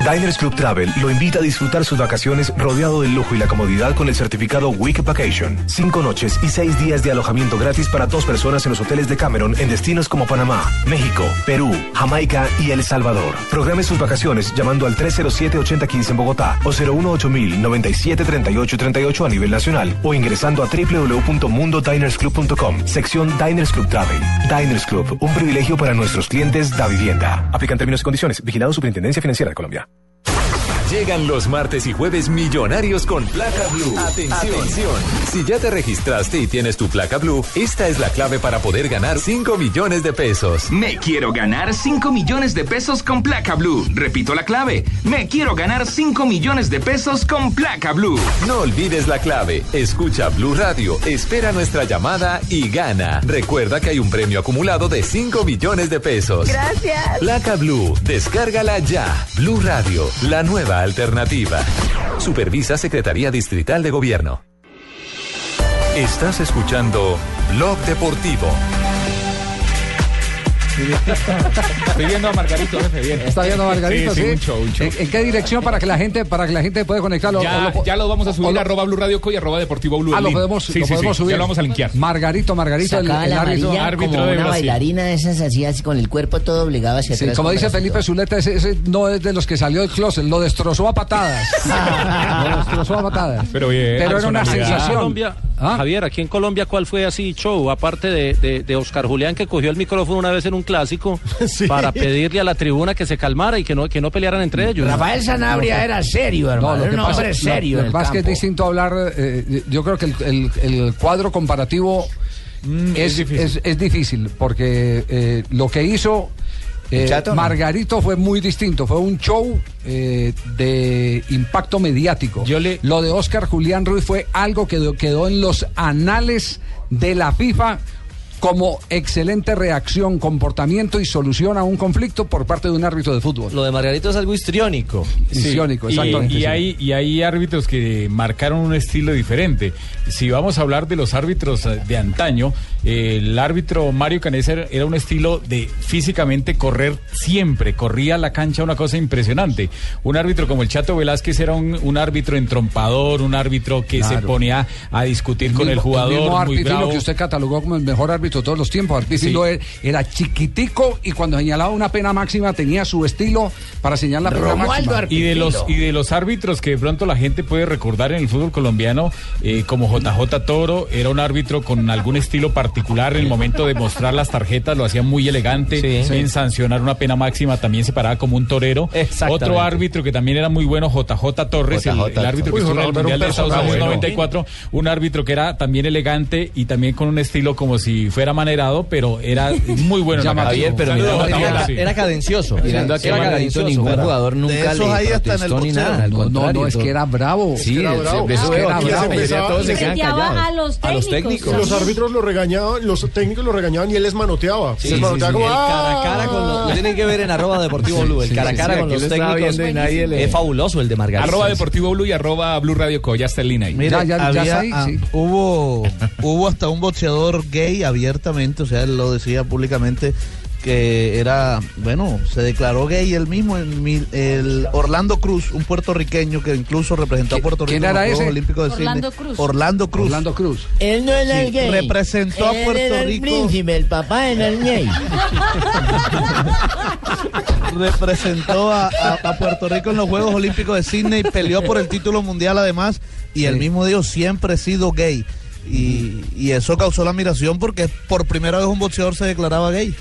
Diners Club Travel lo invita a disfrutar sus vacaciones rodeado del lujo y la comodidad con el certificado Week Vacation. Cinco noches y seis días de alojamiento gratis para dos personas en los hoteles de Cameron en destinos como Panamá, México, Perú, Jamaica y El Salvador. Programe sus vacaciones llamando al 307-8015 en Bogotá o 018-973838 a nivel nacional o ingresando a www.mundodinersclub.com, sección Diners Club Travel. Diners Club, un privilegio para nuestros clientes da vivienda. Aplican términos y condiciones. Vigilado Superintendencia Financiera de Colombia. Llegan los martes y jueves millonarios con placa blue. Atención. Si ya te registraste y tienes tu placa blue, esta es la clave para poder ganar 5 millones de pesos. Me quiero ganar 5 millones de pesos con placa blue. Repito la clave. Me quiero ganar 5 millones de pesos con placa blue. No olvides la clave. Escucha Blue Radio, espera nuestra llamada y gana. Recuerda que hay un premio acumulado de 5 millones de pesos. Gracias. Placa Blue, descárgala ya. Blue Radio, la nueva alternativa. Supervisa Secretaría Distrital de Gobierno. Estás escuchando Blog Deportivo. Estoy viendo a Margarito, jefe, bien. Está viendo a Margarito, sí. Sí, sí, un show, un show. ¿En, en qué dirección para que la gente para que la gente pueda conectarlo? Ya, ya lo vamos a subir a arroba Blue Radio Co y arroba Deportivo Blue. Ah, lo podemos, Sí, lo sí, podemos sí, subir. Ya lo vamos a linkear. Margarito, Margarito, el, Sacaba el la árbitro, como una bailarina de esas así, así con el cuerpo todo obligado hacia Sí, atrás. como dice Felipe Zuleta, ese, ese no es de los que salió del closet, lo destrozó a patadas. lo destrozó a patadas. Pero bien. Pero era una Aquí en sensación. Colombia, ¿Ah? Javier, aquí en Colombia, ¿cuál fue así show? Aparte de, de, de Oscar Julián, que cogió el micrófono una vez en un clásico para pedirle a la tribuna que se calmara y que no, que no pelearan entre ellos. Rafael Sanabria era serio, hermano. lo era un pasa, hombre serio. lo- que pasa es que es distinto hablar. eh, yo creo que el, el- el cuadro comparativo es, es- es difícil. porque eh, lo que hizo eh, ¿El Chato, no? Margarito fue muy distinto. Fue un show eh, de impacto mediático. Lo de Oscar Julián Ruiz fue algo que quedó en los anales de la FIFA como excelente reacción, comportamiento y solución a un conflicto por parte de un árbitro de fútbol. Lo de Margarito es algo histriónico. Histriónico, y, exactamente, y sí. hay, y hay árbitros que marcaron un estilo diferente. Si vamos a hablar de los árbitros eh, de antaño, eh, el árbitro Mario Canesa era, un estilo de físicamente correr siempre, corría la cancha una cosa impresionante. Un árbitro como el Chato Velázquez era un, un árbitro entrompador, un árbitro que se ponía a discutir con el mismo- jugador. mismo muy Arpifilo bravo. que usted catalogó como el mejor árbitro de todos los tiempos. Arpifilo Sí. era, era chiquitico y cuando señalaba una pena máxima tenía su estilo para señalar la pena máxima. Y de los y de los árbitros que de pronto la gente puede recordar en el fútbol colombiano, eh, como JJ Toro, era un árbitro con algún estilo particular en el momento de mostrar las tarjetas, lo hacía muy elegante, Sí. en sancionar una pena máxima también se paraba como un torero. Otro árbitro que también era muy bueno, JJ Torres, el, JJ el árbitro que Uy, estuvo en el Mundial de Estados. Unidos Bueno. 94, un árbitro que era también elegante y también con un estilo como si fuera manerado, pero era muy bueno. Javier, pero mirando aquí, Llamativo, era, sí. era cadencioso. Mirando aquí era a cadencioso. ningún ¿verdad? jugador De nunca esos ahí hasta en el boxeo. No, no, no, es que era bravo. Sí, era bravo. Es que era Ah, bravo. y empezaba- Y seteaba a los técnicos. Los árbitros lo regañaban, los técnicos lo regañaban y él les manoteaba. Sí, les manoteaba sí. como "Ah". cara a cara con los, lo tienen que ver en arroba deportivo blue. El cara a cara con los técnicos. le- Es fabuloso el de Margarito. Arroba Deportivo Blue y arroba Blue Radio Co. Ya está el link ahí. Mire, había, ah, hubo, hubo hasta un boxeador gay abiertamente, o sea, él lo decía públicamente que era, bueno, se declaró gay él mismo, en mil- el Orlando Cruz, un puertorriqueño que incluso representó a Puerto Rico en los Juegos? Olímpicos de Orlando Sydney. Cruz. Orlando Cruz. Orlando Cruz. Él no era Sí, el gay. representó a Puerto era el Rico. príncipe, el papá era el gay. representó a, a- a Puerto Rico en los Juegos Olímpicos de Sydney, peleó por el título mundial además, y el mismo dijo, siempre he sido gay. Y, y eso causó la admiración porque por primera vez un boxeador se declaraba gay.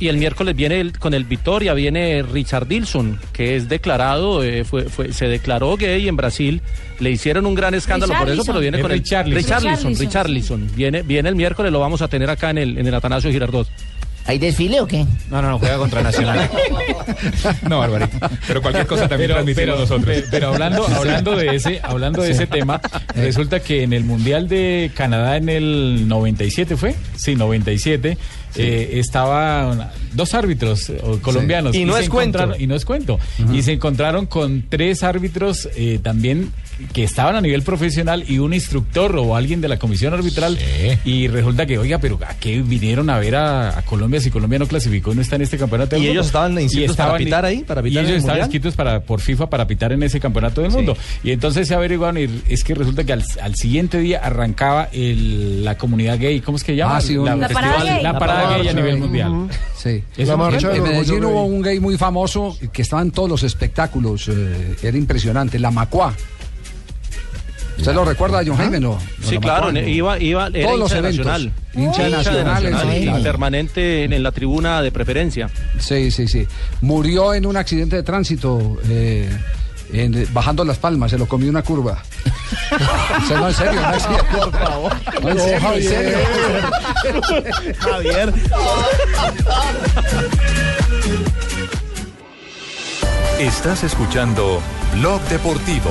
Y el miércoles viene el- con el Vitoria, viene Richard Dilson, que es declarado, eh, fue, fue- se declaró gay en Brasil. Le hicieron un gran escándalo por eso, pero viene Es con el. Richarlison. Richarlison, Richarlison. Viene, viene el miércoles, lo vamos a tener acá en el, en el Atanasio Girardot. ¿Hay desfile o qué? No, no, no, juega contra Nacional. no, Barbarito. Pero cualquier cosa también Pero- transmitimos pero- nosotros. pe- Pero hablando, hablando de ese, hablando de Sí. ese tema, resulta que en el Mundial de Canadá en el 97 fue, sí, 97, eh, estaban dos árbitros eh, colombianos Y no es cuento. y no es cuento y se encontraron con tres árbitros eh, también que estaban a nivel profesional y un instructor o alguien de la comisión arbitral y resulta que oiga pero a qué vinieron a ver a, a Colombia si Colombia no clasificó y no está en este campeonato del ¿Y mundo? ellos estaban inscritos para pitar ahí, para pitar y en ellos el estaban inscritos para por FIFA para pitar en ese campeonato del mundo y entonces se averiguaron y es que resulta que al, al siguiente día arrancaba el, la comunidad gay ¿cómo es que llama? Ah, sí, un- La parada festival- gay. la La parada gay a nivel mundial. Sí. En- marcha en, del Medellín hubo un gay muy famoso que estaba en todos los espectáculos. eh, era impresionante. La Macua. ¿Usted lo recuerda, John Jaime? No. Sí, La claro, Macua, no. iba, iba, era Todos los hincha de eventos. Nacional. Hincha de Nacional, y claro. permanente en, en la tribuna de preferencia. Sí, sí, sí. Murió en un accidente de tránsito. eh, en- bajando las palmas, se lo comió una curva. O sea, no, en serio, no, en serio. Por favor. No, en serio, en serio. Javier. Estás escuchando Blog Deportivo.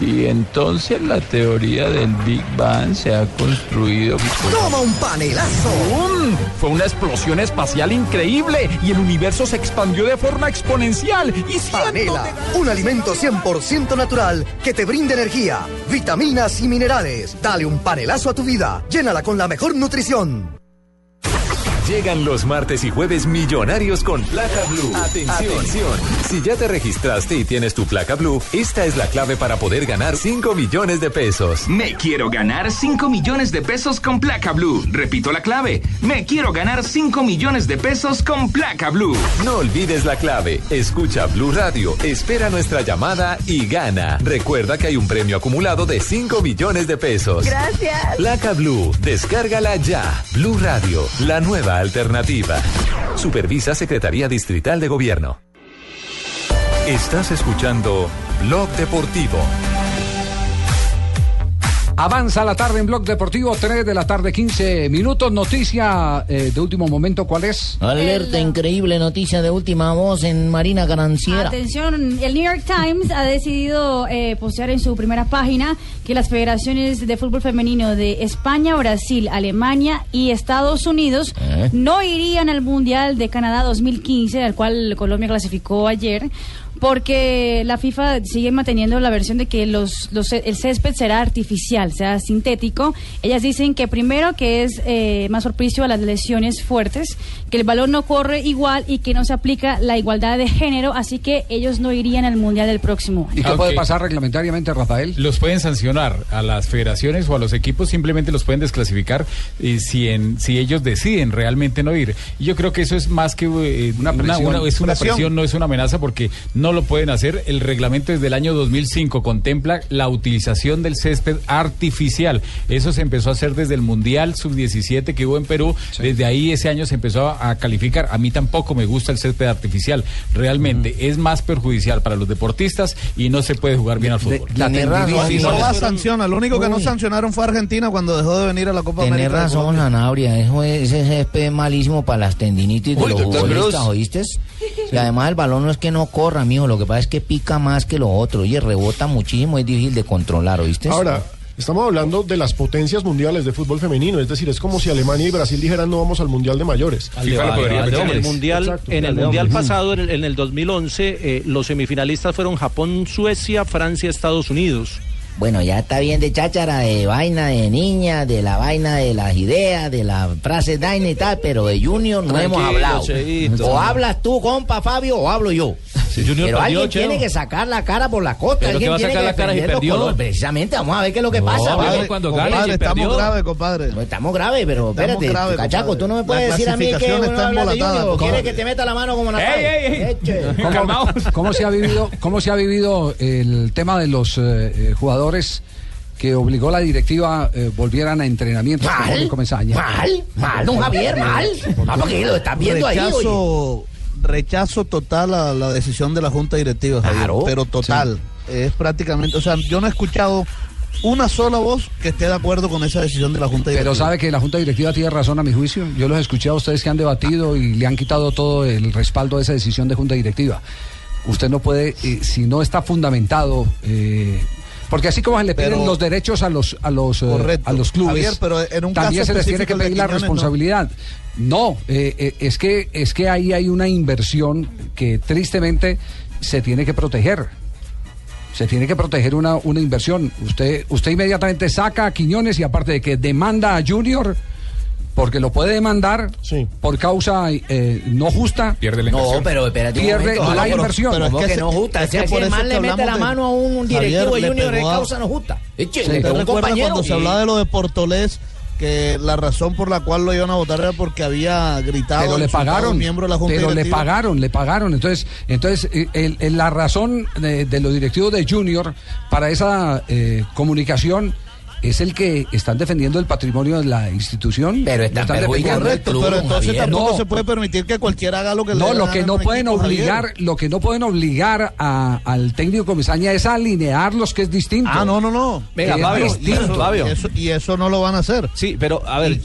Y entonces la teoría del Big Bang se ha construido. ¡Toma un panelazo! ¡Bum! Fue una explosión espacial increíble y el universo se expandió de forma exponencial. Y Panela, un alimento 100% natural que te brinda energía, vitaminas y minerales. Dale un panelazo a tu vida. Llénala con la mejor nutrición. Llegan los martes y jueves millonarios con placa blue. Atención. Si ya te registraste y tienes tu placa blue, esta es la clave para poder ganar 5 millones de pesos. Me quiero ganar 5 millones de pesos con placa blue. Repito la clave. Me quiero ganar 5 millones de pesos con placa blue. No olvides la clave. Escucha Blue Radio, espera nuestra llamada y gana. Recuerda que hay un premio acumulado de 5 millones de pesos. Gracias. Placa Blue, descárgala ya. Blue Radio, la nueva alternativa. Supervisa Secretaría Distrital de Gobierno. Estás escuchando Blog Deportivo. Avanza la tarde en Blog Deportivo, 3 de la tarde, 15 minutos. Noticia eh, de último momento, ¿cuál es? Alerta, increíble noticia de última voz en Marina Garanciera. Atención, el New York Times ha decidido eh, postear en su primera página que las federaciones de fútbol femenino de España, Brasil, Alemania y Estados Unidos ¿Eh? no irían al Mundial de Canadá 2015, al cual Colombia clasificó ayer. Porque la FIFA sigue manteniendo la versión de que los, los- el césped será artificial, sea sintético. Ellas dicen que primero que es eh, más propicio a las lesiones fuertes, que el balón no corre igual y que no se aplica la igualdad de género, así que ellos no irían al mundial del próximo. ¿Y qué Ah, puede pasar reglamentariamente, Rafael? Los pueden sancionar a las federaciones o a los equipos, simplemente los pueden desclasificar eh, si, en, si ellos deciden realmente no ir. Y yo creo que eso es más que eh, una, presión. una- es una Presión. presión, no es una amenaza porque no lo pueden hacer. El reglamento desde el año 2005 contempla la utilización del césped artificial. Eso se empezó a hacer desde el Mundial Sub-17 que hubo en Perú. Desde ahí ese año se empezó a, a calificar. A mí tampoco me gusta el césped artificial. Realmente es más perjudicial para los deportistas y no se puede jugar bien al fútbol. Razón, Sí, no no, va a eso- sancionar. Lo único que no sancionaron fue Argentina cuando dejó de venir a la Copa Tenés América. razón. Sanabria. Eso es, ese césped es malísimo para las tendinitis de Uy, los futbolistas. ¿oíste? Y además el balón no es que no corra, Lo que pasa es que pica más que lo otro. Oye, rebota muchísimo, es difícil de controlar, ¿oíste? Ahora, estamos hablando de las potencias mundiales de fútbol femenino, es decir, es como si Alemania y Brasil dijeran no vamos al Mundial de mayores. en el mundial, Exacto. en el mundial pasado, en el, en el 2011, eh, los semifinalistas fueron Japón, Suecia, Francia, Estados Unidos. Bueno, ya está bien de cháchara, de vaina de niña, de la vaina de las ideas, de la frase daina y tal, pero de Junior no Tranquilo, hemos hablado. Cheito. O hablas tú, compa Fabio, o hablo yo. Junior pero perdió, alguien Cheo. tiene que sacar la cara por la costa. ¿Pero alguien va a tiene sacar que la cara si perdió? colores. Precisamente, vamos a ver qué es lo que No, pasa. compadre, gane, si estamos graves, compadre. No, estamos graves, pero Estamos espérate, graves, Cachaco, compadre. tú no me puedes La decir a mí que uno está habla de Junior, o compadre. quiere que te meta la mano como Natal. Eche. ¿Cómo, cómo se ha vivido, ¿Cómo se ha vivido el tema de los eh, eh, jugadores que obligó la directiva eh, volvieran a entrenamientos Mal, mal, mal, don Javier, mal. Ah, porque lo estás viendo ahí, rechazo, rechazo total a la decisión de la Junta Directiva, Javier, Claro. pero total. Es prácticamente, o sea, yo no he escuchado una sola voz que esté de acuerdo con esa decisión de la Junta Directiva. Pero sabe que la Junta Directiva tiene razón a mi juicio. Yo los escuché a ustedes que han debatido y le han quitado todo el respaldo a esa decisión de Junta Directiva. Usted no puede, eh, si no está fundamentado, eh, porque así como se le piden Pero- los derechos a los a los eh, Correcto. a los clubes, Javier, pero en un también caso se les tiene que pedir la no. responsabilidad. No, eh, eh, es que es que ahí hay una inversión que tristemente se tiene que proteger. Se tiene que proteger una, una inversión. Usted, usted inmediatamente saca a Quiñones y aparte de que demanda a Junior, porque lo puede demandar por causa eh, no justa. Pierde No, pero espérate un Pierde momento. la inversión. pero es que, no justa. es que si que le mete la de- mano a un directivo Javier, de Junior a- causa no justa. Eche, Sí, le ¿te pegó un recuerda compañero. cuando se hablaba de lo de Portolés? Que la razón por la cual lo iban a votar era porque había gritado. pero le insultado a un pagaron miembro de la Junta pero le pagaron le pagaron entonces entonces eh, el- el- la razón de, de los directivos de Junior para esa eh, comunicación es el que están defendiendo el patrimonio de la institución pero están Correcto, pero entonces tampoco se puede permitir que cualquiera haga lo que le no la lo que no pueden Javier. obligar lo que no pueden obligar a- al técnico comisaña es a alinearlos que es distinto Ah, no, no, no. Venga, Es Fabio, distinto. y eso, Y eso- y eso no lo van a hacer. Sí, pero a ver,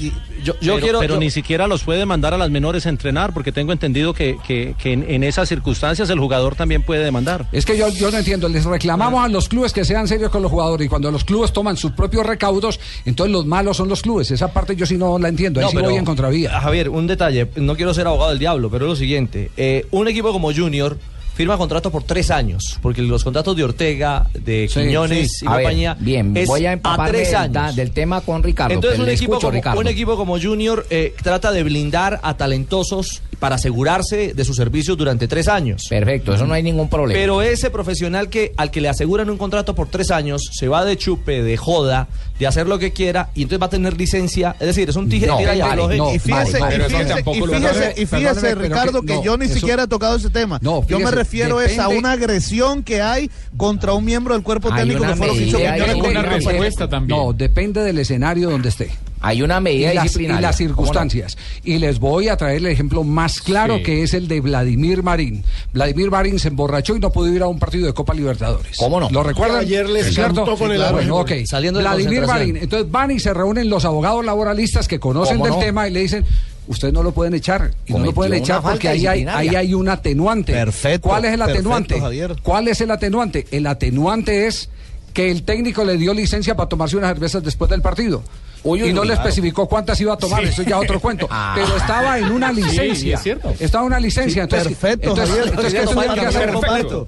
Yo, yo pero, quiero. pero yo- ni siquiera los puede mandar a las menores a entrenar, porque tengo entendido que, que- que en, en esas circunstancias el jugador también puede demandar. Es que yo, yo no entiendo, les reclamamos a los clubes que sean serios con los jugadores y cuando los clubes toman sus propios recaudos, entonces los malos son los clubes. Esa parte yo sí no la entiendo, ahí No, sí pero, voy en contravía. Javier, un detalle, no quiero ser abogado del diablo, pero es lo siguiente. eh, un equipo como Junior firma contrato por tres años, porque los contratos de Ortega, de Sí, Quiñones sí. y A ver, compañía bien, es voy a a tres del años. del tema con Ricardo, Entonces un equipo, escucho, como, Ricardo. un equipo como Junior eh, trata de blindar a talentosos para asegurarse de sus servicios durante tres años. Perfecto, eso no hay ningún problema. Pero ese profesional que al que le aseguran un contrato por tres años se va de chupe, de joda, de hacer lo que quiera y entonces va a tener licencia. Es decir, es un tigre No, y vale, no, y fíjese, y fíjese, y fíjese, y fíjese, Ricardo, que, yo ni siquiera he tocado ese tema. yo me refiero es a depende- una agresión que hay contra un miembro del cuerpo Hay técnico que fue lo que hizo hay con una respuesta también. No, depende del escenario donde esté. Hay una medida y las, disciplinaria, y las ¿cómo no? circunstancias. Y les voy a traer el ejemplo más claro Sí. que es el de Vladimir Marín. Vladimir Marín se emborrachó y no pudo ir a un partido de Copa Libertadores. ¿Cómo no? ¿Lo recuerdan? Ayer les ¿Cierto? con el Bueno, arreglo. ok. Saliendo de la Vladimir. Marín. Entonces van y se reúnen los abogados laboralistas que conocen ¿Cómo del no? tema y le dicen, usted no lo pueden echar. Y no lo pueden echar porque ahí hay, ahí hay un atenuante. Perfecto, ¿Cuál es el perfecto, atenuante? Javier. ¿Cuál es el atenuante? El atenuante es que el técnico le dio licencia para tomarse unas cervezas después del partido. Uy, uy, y no uy, le claro. especificó cuántas iba a tomar, Sí. eso ya otro cuento. Ah. Pero estaba en una Sí, licencia. es cierto. Estaba en una licencia. Sí, entonces, perfecto, entonces, Javier, entonces, ¿qué Javier,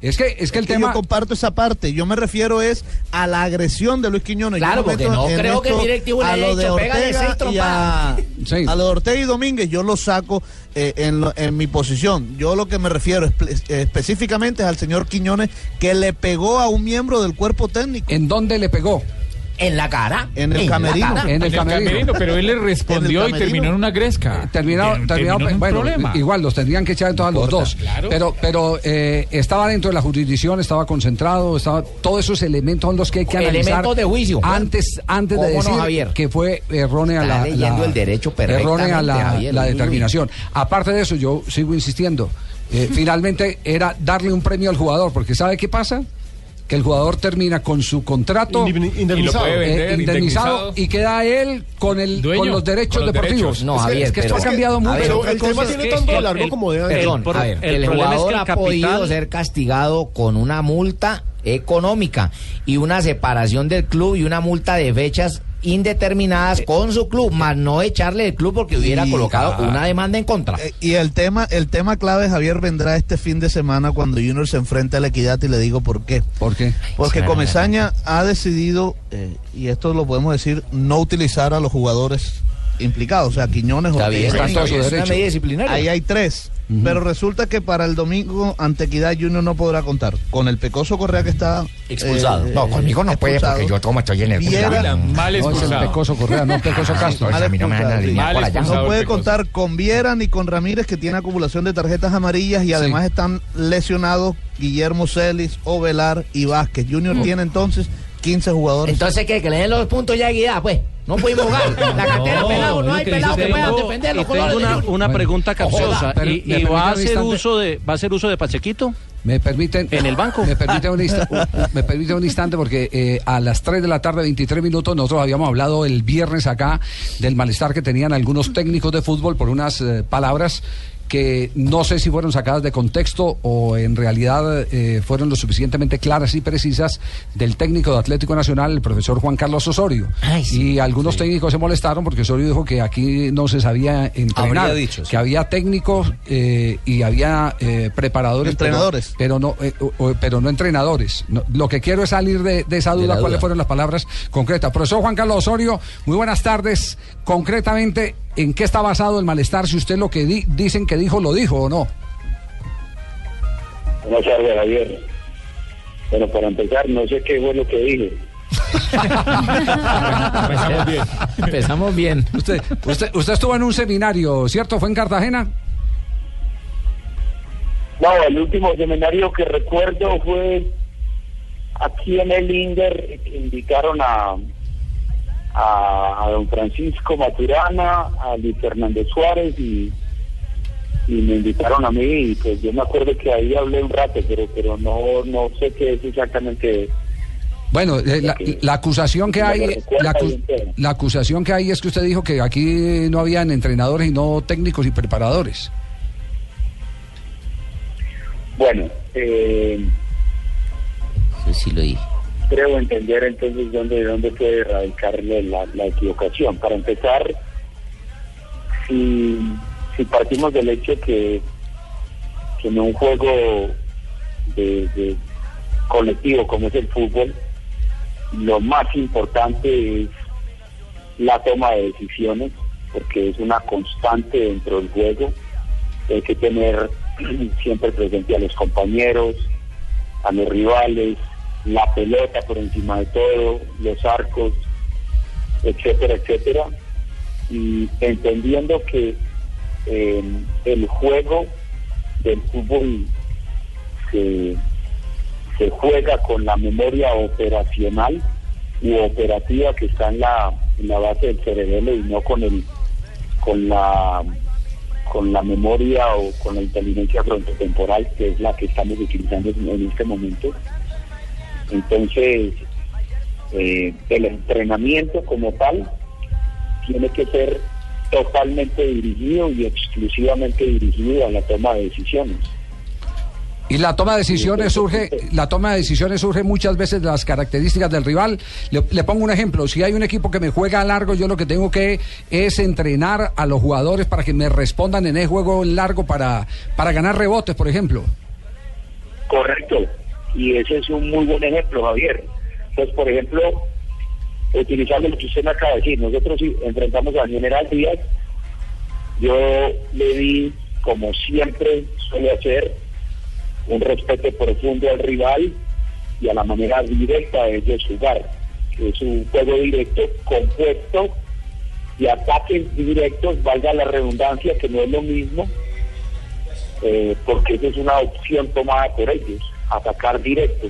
Es que, es que el que tema. yo comparto esa parte. Yo me refiero es a la agresión de Luis Quiñones. Yo Claro, me porque no creo que el directivo le a haya dicho, "Pégale seis y a, trompadas". Sí. a lo de Ortega y Domínguez yo lo saco eh, en, lo- en mi posición. Yo lo que me refiero espe- específicamente es al señor Quiñones que le pegó a un miembro del cuerpo técnico. ¿En dónde le pegó? En la cara. En el camerino. cara. En el camerino. pero él le respondió y terminó en una gresca. Terminado, Terminó terminado, en un bueno, problema. igual los tendrían que echar entonces a los dos. claro. Pero, pero eh, estaba dentro de la jurisdicción, estaba concentrado, estaba todos esos elementos son los que hay que analizar Elementos de juicio. antes, antes de ¿Cómo no, decir Javier? que fue errónea Está la, leyendo la- el derecho errónea la, Javier. la determinación. Aparte de eso, yo sigo insistiendo. eh, finalmente era darle un premio al jugador, porque ¿sabe qué pasa? Que el jugador termina con su contrato Indemni- indemnizado. Y lo puede vender, eh, indemnizado indemnizado. y queda él con el Dueño, con los derechos con los deportivos. derechos. No, es que, Javier, es que esto pero- ha cambiado mucho. Pero el tema es tiene que tanto el- largo el- como de años. Perdón, por- a ver, el el, problema es que jugador el ha podido ser castigado con una multa económica y una separación del club y una multa de fechas indeterminadas con su club, más no echarle el club porque hubiera Y- colocado ah. una demanda en contra. Eh, Y el tema, el tema clave, Javier, vendrá este fin de semana cuando Junior se enfrente a la equidad y le digo por qué. ¿Por qué? Porque Comesaña ha decidido, eh, y esto lo podemos decir, no utilizar a los jugadores implicados, o sea, Quiñones, Está bien, y está en todo su Domínguez. Es una derecho. medida disciplinaria. Ahí hay tres. Pero resulta que para el domingo ante Equidad Junior no podrá contar. Con el Pecoso Correa que está Expulsado. eh, No, conmigo no puede, porque yo como estoy en el Viera- Viera- Mal No, es el. Pecoso Correa, no Pecoso Castro. Entonces, a mí no expulsado, Mal expulsado. Puede contar con Viera ni con Ramírez, que tiene acumulación de tarjetas amarillas, y además están lesionados Guillermo Celis, Ovelar y Vázquez. Junior tiene entonces 15 jugadores. Entonces, ¿qué? Que le den los puntos ya a equidad, pues. No pudimos jugar. La cantera No, pelado, no hay que pelado que puedan tengo- defender los y tengo una, pregunta capciosa. ¿Y, va a hacer instante. uso de va a hacer uso de Pachequito? Me permiten. ¿En el banco? Me permite un, insta- me permite un instante porque eh, a las 3 de la tarde, 23 minutos, nosotros habíamos hablado el viernes acá del malestar que tenían algunos técnicos de fútbol por unas eh, palabras que no sé si fueron sacadas de contexto o en realidad eh, fueron lo suficientemente claras y precisas del técnico de Atlético Nacional, el profesor Juan Carlos Osorio. Ay, sí, y algunos técnicos se molestaron porque Osorio dijo que aquí no se sabía entrenar, Habría dicho, sí. que había técnicos eh, y había eh, preparadores, pero- Entrenadores. pero, no, eh, pero no entrenadores. No, lo que quiero es salir de, de esa De duda, cuáles duda. fueron las palabras concretas. Profesor Juan Carlos Osorio, muy buenas tardes. Concretamente, ¿en qué está basado el malestar? Si usted lo que di- dicen que dijo, lo dijo o no. Buenas tardes, Javier. Bueno, para empezar, no sé qué fue lo que dije. Empezamos bien. Empezamos bien. Usted, usted, usted estuvo en un seminario, ¿cierto? ¿Fue en Cartagena? No, el último seminario que recuerdo fue aquí en el Inder, que invitaron a, a, a don Francisco Maturana, a Luis Fernández Suárez y, y me invitaron a mí y pues yo me acuerdo que ahí hablé un rato, pero pero no no sé qué es exactamente Bueno, eh, la, la acusación que hay, la, acu- la acusación que hay es que usted dijo que aquí no habían entrenadores y no técnicos y preparadores. Bueno, eh, sí lo dije. Creo entender entonces dónde, dónde puede radicar la, la equivocación. Para empezar, si, partimos del hecho que, en un juego de, de colectivo como es el fútbol, lo más importante es la toma de decisiones, porque es una constante dentro del juego. Hay que tener siempre presente a los compañeros, a los rivales, la pelota por encima de todo, los arcos, etcétera, etcétera. Y entendiendo que eh, el juego del fútbol se, juega con la memoria operacional u operativa que está en la, en la base del cerebelo y no con el con la con la memoria o con la inteligencia frontotemporal que es la que estamos utilizando en este momento entonces eh, el entrenamiento como tal tiene que ser totalmente dirigido y exclusivamente dirigido a la toma de decisiones Y la toma de decisiones surge, la toma de decisiones surge muchas veces de las características del rival. Le, le pongo un ejemplo, si hay un equipo que me juega a largo, yo lo que tengo que es entrenar a los jugadores para que me respondan en el juego largo para, para ganar rebotes, por ejemplo. Correcto. Y ese es un muy buen ejemplo, Javier. Entonces, por ejemplo, utilizando lo que usted me acaba de decir, nosotros enfrentamos a General Díaz, yo le di, como siempre suele hacer, un respeto profundo al rival y a la manera directa de ellos jugar. Es un juego directo compuesto y ataques directos, valga la redundancia, que no es lo mismo, eh, porque esa es una opción tomada por ellos, atacar directo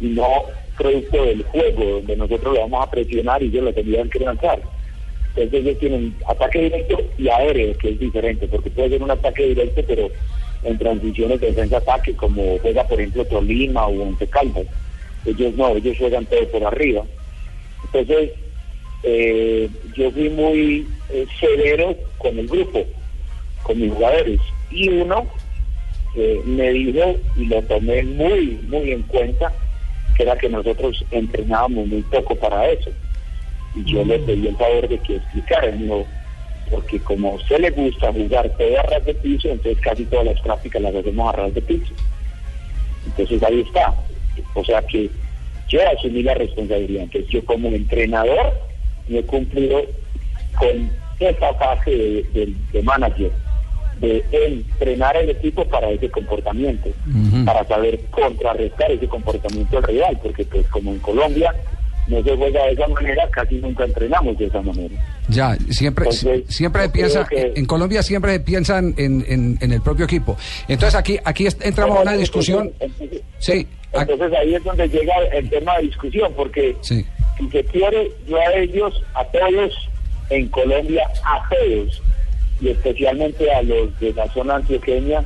y no producto del juego, donde nosotros lo vamos a presionar y ellos lo tendrían que lanzar. Entonces ellos tienen ataque directo y aéreo, que es diferente, porque puede ser un ataque directo, pero en transiciones de defensa-ataque, como juega por ejemplo Tolima o Once. Ellos no, ellos juegan todo por arriba. Entonces, eh, yo fui muy eh, severo con el grupo, con mis jugadores. Y uno eh, me dijo, y lo tomé muy, muy en cuenta, que era que nosotros entrenábamos muy poco para eso. Y yo le pedí el favor de que explicara, dijo, porque como a usted le gusta jugar todo a ras de piso, entonces casi todas las prácticas las hacemos a ras de piso. Entonces ahí está. O sea que yo asumí la responsabilidad. Entonces yo como entrenador me he cumplido con esa fase de, de- de manager, de entrenar el equipo para ese comportamiento, para saber contrarrestar ese comportamiento rival, porque pues como en Colombia no se juega de esa manera, casi nunca entrenamos de esa manera. Ya, siempre, Entonces, siempre piensa, que- en Colombia siempre piensan en, en, en el propio equipo. Entonces aquí, aquí entramos a una discusión. Entonces, Sí, entonces ahí es donde llega el tema de discusión, porque Sí. si se quiere, yo a ellos, a todos en Colombia, a todos, y especialmente a los de la zona antioqueña,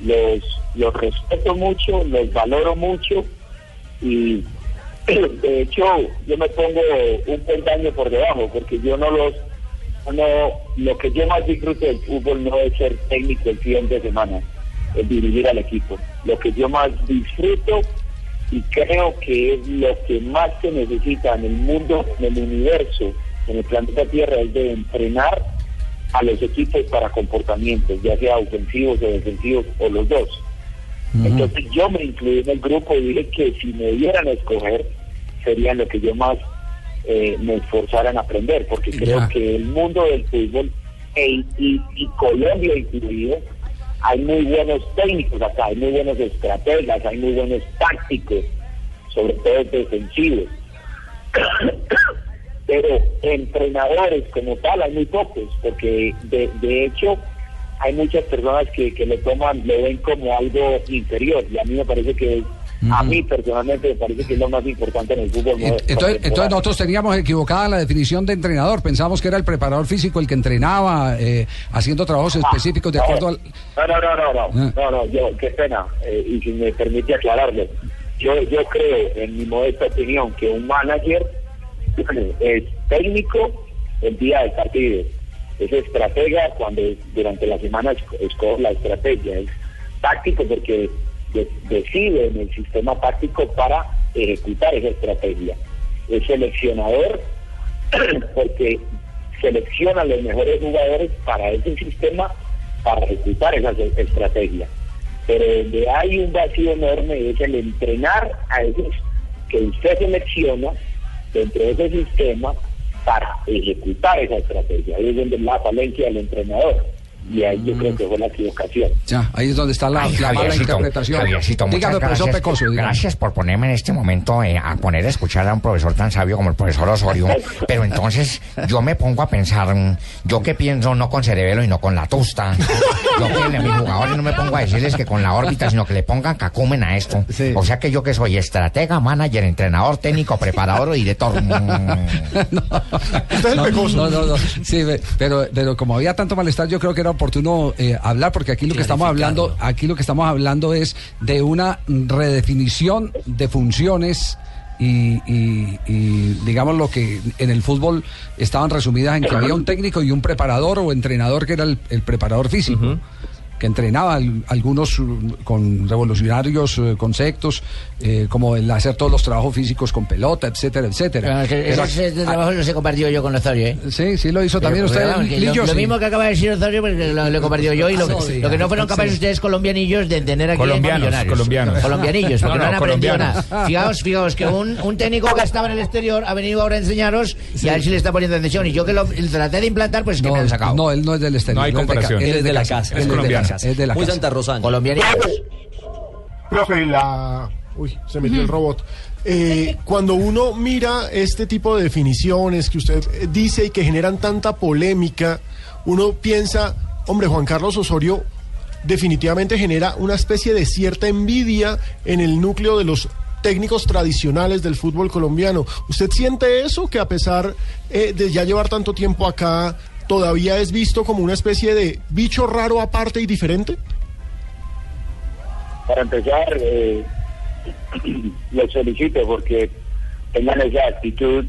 los, los respeto mucho, los valoro mucho y de hecho yo me pongo un peldaño por debajo porque yo no los no lo que yo más disfruto del fútbol no es ser técnico el fin de semana es dirigir al equipo. Lo que yo más disfruto y creo que es lo que más se necesita en el mundo en el universo en el planeta Tierra es de entrenar a los equipos para comportamientos ya sea ofensivos o defensivos o los dos. Entonces yo me incluí en el grupo y dije que si me dieran a escoger sería lo que yo más eh, me esforzara en aprender, porque creo que el mundo del fútbol e- y, y Colombia incluido, hay muy buenos técnicos acá, hay muy buenos estrategas, hay muy buenos tácticos, sobre todo defensivos. Pero entrenadores como tal hay muy pocos, porque de, de hecho hay muchas personas que, que lo toman, lo ven como algo inferior, y a mí me parece que es, a mí personalmente me parece que es lo más importante en el fútbol. ¿no? Entonces, entonces nosotros teníamos equivocada la definición de entrenador. Pensamos que era el preparador físico el que entrenaba, eh, haciendo trabajos específicos de acuerdo al... No, no, no, no, no, Ah. no, no, yo, qué pena, eh, y si me permite aclararle. yo, yo creo, en mi modesta opinión, que un manager es técnico el día del partido, es estratega cuando durante la semana esc- escoge la estrategia, es táctico porque de- decide en el sistema táctico para ejecutar esa estrategia, es seleccionador porque selecciona los mejores jugadores para ese sistema para ejecutar esa estrategia. Pero donde hay un vacío enorme es el entrenar a esos que usted selecciona dentro de ese sistema para ejecutar esa estrategia. Ahí es donde la falencia del entrenador. Y ahí yo creo que fue la equivocación. Ya, ahí es donde está la, Ay, la mala interpretación. Javiercito, Dígame, profesor gracias, Pecoso. dígame. gracias por ponerme en este momento eh, a poner a escuchar a un profesor tan sabio como el profesor Osorio. Pero entonces yo me pongo a pensar, mm, yo que pienso no con cerebelo y no con la tusta. Yo que a mis jugadores no me pongo a decirles que con la órbita, sino que le pongan cacumen a esto. O sea que yo que soy estratega, manager, entrenador, técnico, preparador o director. Mm. no, no, no, no. Sí, pero, pero como había tanto malestar, yo creo que era oportuno eh, hablar, porque aquí lo que estamos hablando, aquí lo que estamos hablando es de una redefinición de funciones. Y, y- y, digamos lo que en el fútbol estaban resumidas en que había un técnico y un preparador o entrenador que era el, el preparador físico que entrenaba al- algunos uh, con revolucionarios uh, conceptos eh, como el hacer todos los trabajos físicos con pelota etcétera etcétera Pero- ese, ese trabajo lo he compartido yo con Osorio, ¿eh? Sí, sí lo hizo también Pero, usted, vamos, Lillo, lo, mismo que acaba de decir Osorio, porque lo, lo he compartido yo y lo, Ah, no, sí, lo que no fueron sí. capaces ustedes colombianillos de entender aquí Colombianos, colombianos. Colombianillos, porque No, no, no, han aprendido nada. Fijaos, fijaos, que un, un técnico que estaba en el exterior ha venido ahora a enseñaros y a él sí le está poniendo atención. Y yo que lo traté de implantar, pues que me han sacado. No, él no es del exterior. No hay comparación. Él es de la casa. Es colombiano. Casa. Es de la Muy casa. Santa Rosana. Colombianillos. Profe, la... Uy, se metió el robot. Eh, cuando uno mira este tipo de definiciones que usted dice y que generan tanta polémica, uno piensa, hombre, Juan Carlos Osorio definitivamente genera una especie de cierta envidia en el núcleo de los técnicos tradicionales del fútbol colombiano. ¿Usted siente eso, que a pesar eh, de ya llevar tanto tiempo acá, todavía es visto como una especie de bicho raro aparte y diferente? Para empezar, eh, los felicito porque tengan esa actitud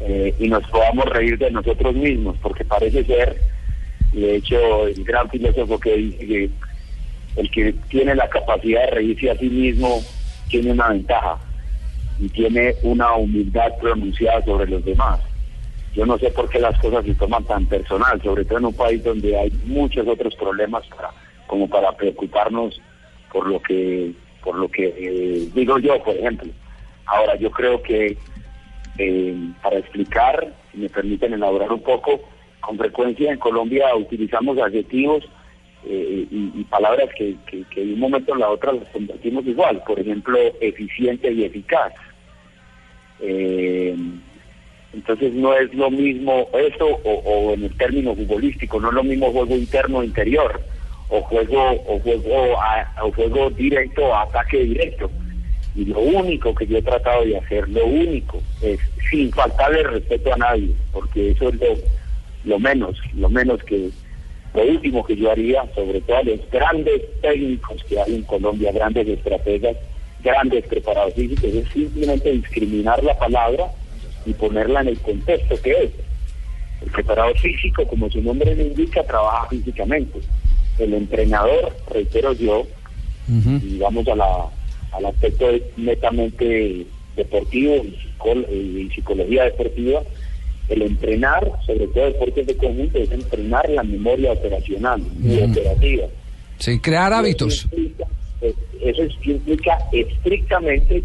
eh, y nos podamos reír de nosotros mismos, porque parece ser, de hecho, el gran filósofo que dice que el que tiene la capacidad de reírse a sí mismo tiene una ventaja y tiene una humildad pronunciada sobre los demás. Yo no sé por qué las cosas se toman tan personal, sobre todo en un país donde hay muchos otros problemas para, como para preocuparnos por lo que por lo que eh, digo yo, por ejemplo. Ahora, yo creo que eh, para explicar, si me permiten elaborar un poco, con frecuencia en Colombia utilizamos adjetivos eh, y, palabras que, de un momento a la otra las convertimos igual. Por ejemplo, eficiente y eficaz. Entonces no es lo mismo eso o, en el término futbolístico, no es lo mismo juego interno interior o juego o juego a- juego directo o ataque directo. Y lo único que yo he tratado de hacer, lo único, es sin faltarle respeto a nadie, porque eso es lo, lo menos, lo menos que, lo último que yo haría, sobre todo a los grandes técnicos que hay en Colombia, grandes estrategas, grandes preparados físicos, es simplemente discriminar la palabra y ponerla en el contexto que es. El preparador físico, como su nombre le indica, trabaja físicamente. El entrenador, reitero yo, y vamos a la, al aspecto netamente deportivo y, psicol- y psicología deportiva, el entrenar, sobre todo deportes de conjunto, es entrenar la memoria operacional y operativa. Sí, crear hábitos. Eh, Eso es- implica estrictamente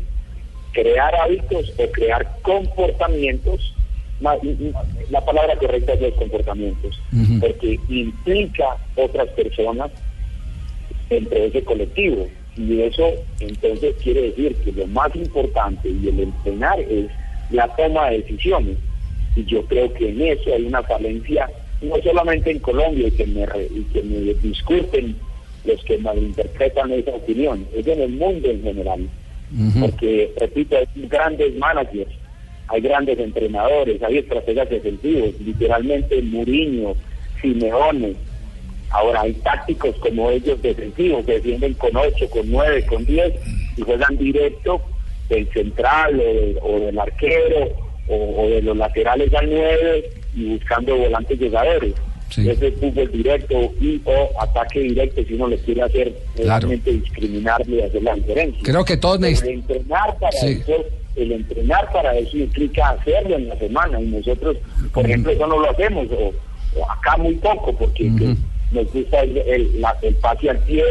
crear hábitos o crear comportamientos. La palabra correcta es los comportamientos, porque implica otras personas dentro de ese colectivo. Y eso entonces quiere decir que lo más importante y el entrenar es la toma de decisiones. Y yo creo que en eso hay una falencia, no solamente en Colombia, y que me, y que me disculpen los que malinterpretan esa opinión, es en el mundo en general. Porque, repito, hay grandes managers, hay grandes entrenadores, hay estrategas defensivos, literalmente Mourinho, Simeone, Ahora hay tácticos como ellos defensivos, que defienden con 8, con 9, con 10 y juegan directo del central o, de- o del arquero o, o de los laterales al 9 y buscando volantes llegadores. Ese es fútbol directo y o ataque directo si uno le quiere hacer Claro. realmente discriminarle y hacer la diferencia. Creo que todos Pero neces- el entrenar para Sí. eso, el entrenar para eso implica hacerlo en la semana y nosotros, por ejemplo, eso no lo hacemos o, o acá muy poco porque que nos gusta el, el, la- el pase al pie,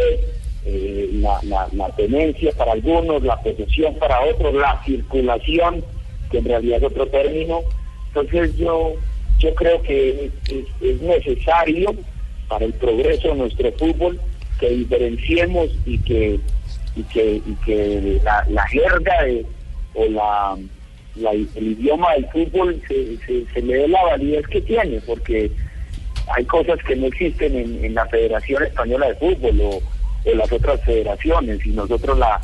eh, la, la, la tenencia para algunos, la posesión para otros, la circulación, que en realidad es otro término. Entonces yo yo creo que es, es- es necesario para el progreso de nuestro fútbol que diferenciemos y que y que, y que la, la jerga de- o la, el idioma del fútbol se, se, se le dé la validez que tiene, porque hay cosas que no existen en, en la Federación Española de Fútbol o, o las otras federaciones y nosotros la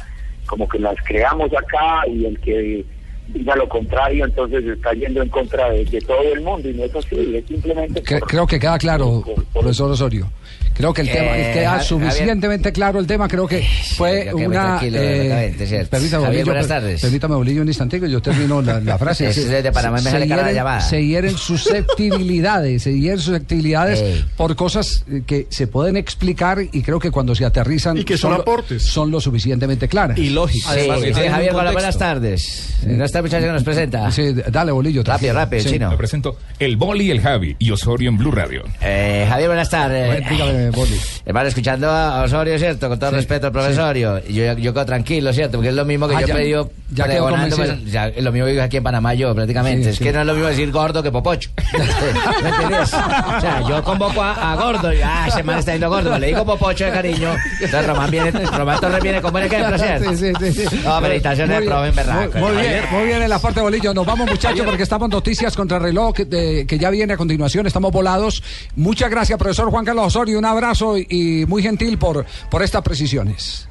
como que las creamos acá y el que diga lo contrario entonces está yendo en contra de, de todo el mundo y no es así, es simplemente Cre- por- creo que queda claro, profesor Osorio. Creo que el Eh, tema queda Javier- suficientemente claro el tema. Creo que fue yo una. tranquilo, exactamente, cierto. permítame, Javier, Bolillo, buenas tardes. Permítame, Bolillo, un instantico, yo termino la, la frase. Ese es desde Panamá, me se, la hieren, llamada. se hieren susceptibilidades, se hieren susceptibilidades Ey. por cosas eh, que se pueden explicar y creo que cuando se aterrizan. Y que son lo- aportes. Son lo suficientemente claras. Y lógicas. Sí, sí, Javier, hola, buenas tardes. ¿No está el muchacho que nos presenta? Sí, dale, Bolillo. Rápido, rápido, Sí. chino. Me presento el Boli y el Javi y Osorio en Blue Radio. Eh, Javier, buenas tardes. Bueno, dígame, Boli. Hermano, escuchando a Osorio, ¿cierto? Con todo respeto al profesorio. Yo, yo quedo tranquilo, ¿cierto? Porque es lo mismo que Ah, yo he pedido ya pues, ya, es lo mismo que digo aquí en Panamá yo, prácticamente. Sí, es que no es lo mismo decir gordo que popocho. ¿Me entiendes? O sea, yo convoco a, a gordo y, ah, ese man está yendo gordo. pero Le digo popocho de cariño. Entonces Román viene, Román Torres viene con buen ejemplo, ¿cierto? Sí, sí, sí, sí. No, felicitaciones al profe en berraco. Muy, muy bien, muy bien en la parte de bolillo. Nos vamos, muchachos, porque estamos noticias contra el reloj que, de- que ya viene a continuación. Estamos volados. Muchas gracias, profesor Juan Carlos Osorio. Un abrazo y, y muy gentil por, por estas precisiones.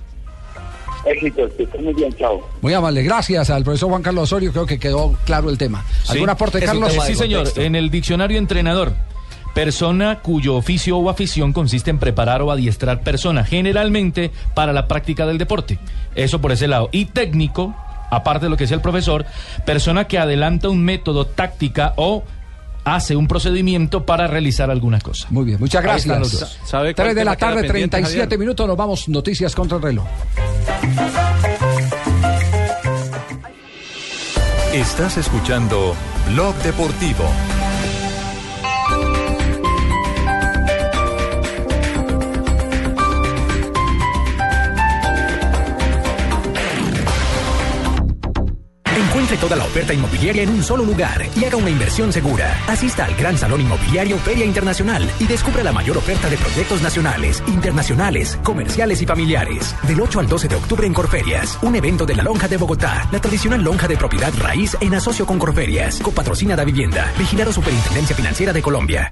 que estén muy bien, chao. Muy amable. Gracias al profesor Juan Carlos Osorio. Creo que quedó claro el tema. ¿Algún aporte, Es Carlos? Sí, señor. contexto. En el diccionario entrenador, persona cuyo oficio o afición consiste en preparar o adiestrar personas, generalmente para la práctica del deporte. Eso por ese lado. Y técnico, aparte de lo que decía el profesor, persona que adelanta un método, táctica o hace un procedimiento para realizar alguna cosa. Muy bien, muchas gracias. los dos. ¿Sabe cuál 3 de la tarde, pendiente, 37 Javier? minutos. Nos vamos. Noticias contra el reloj. Estás escuchando Blog Deportivo. Encuentre toda la oferta inmobiliaria en un solo lugar y haga una inversión segura. Asista al Gran Salón Inmobiliario Feria Internacional y descubra la mayor oferta de proyectos nacionales, internacionales, comerciales y familiares. Del 8 al 12 de octubre en Corferias, un evento de la Lonja de Bogotá, la tradicional lonja de propiedad raíz en asocio con Corferias, copatrocina da vivienda, vigilado Superintendencia Financiera de Colombia.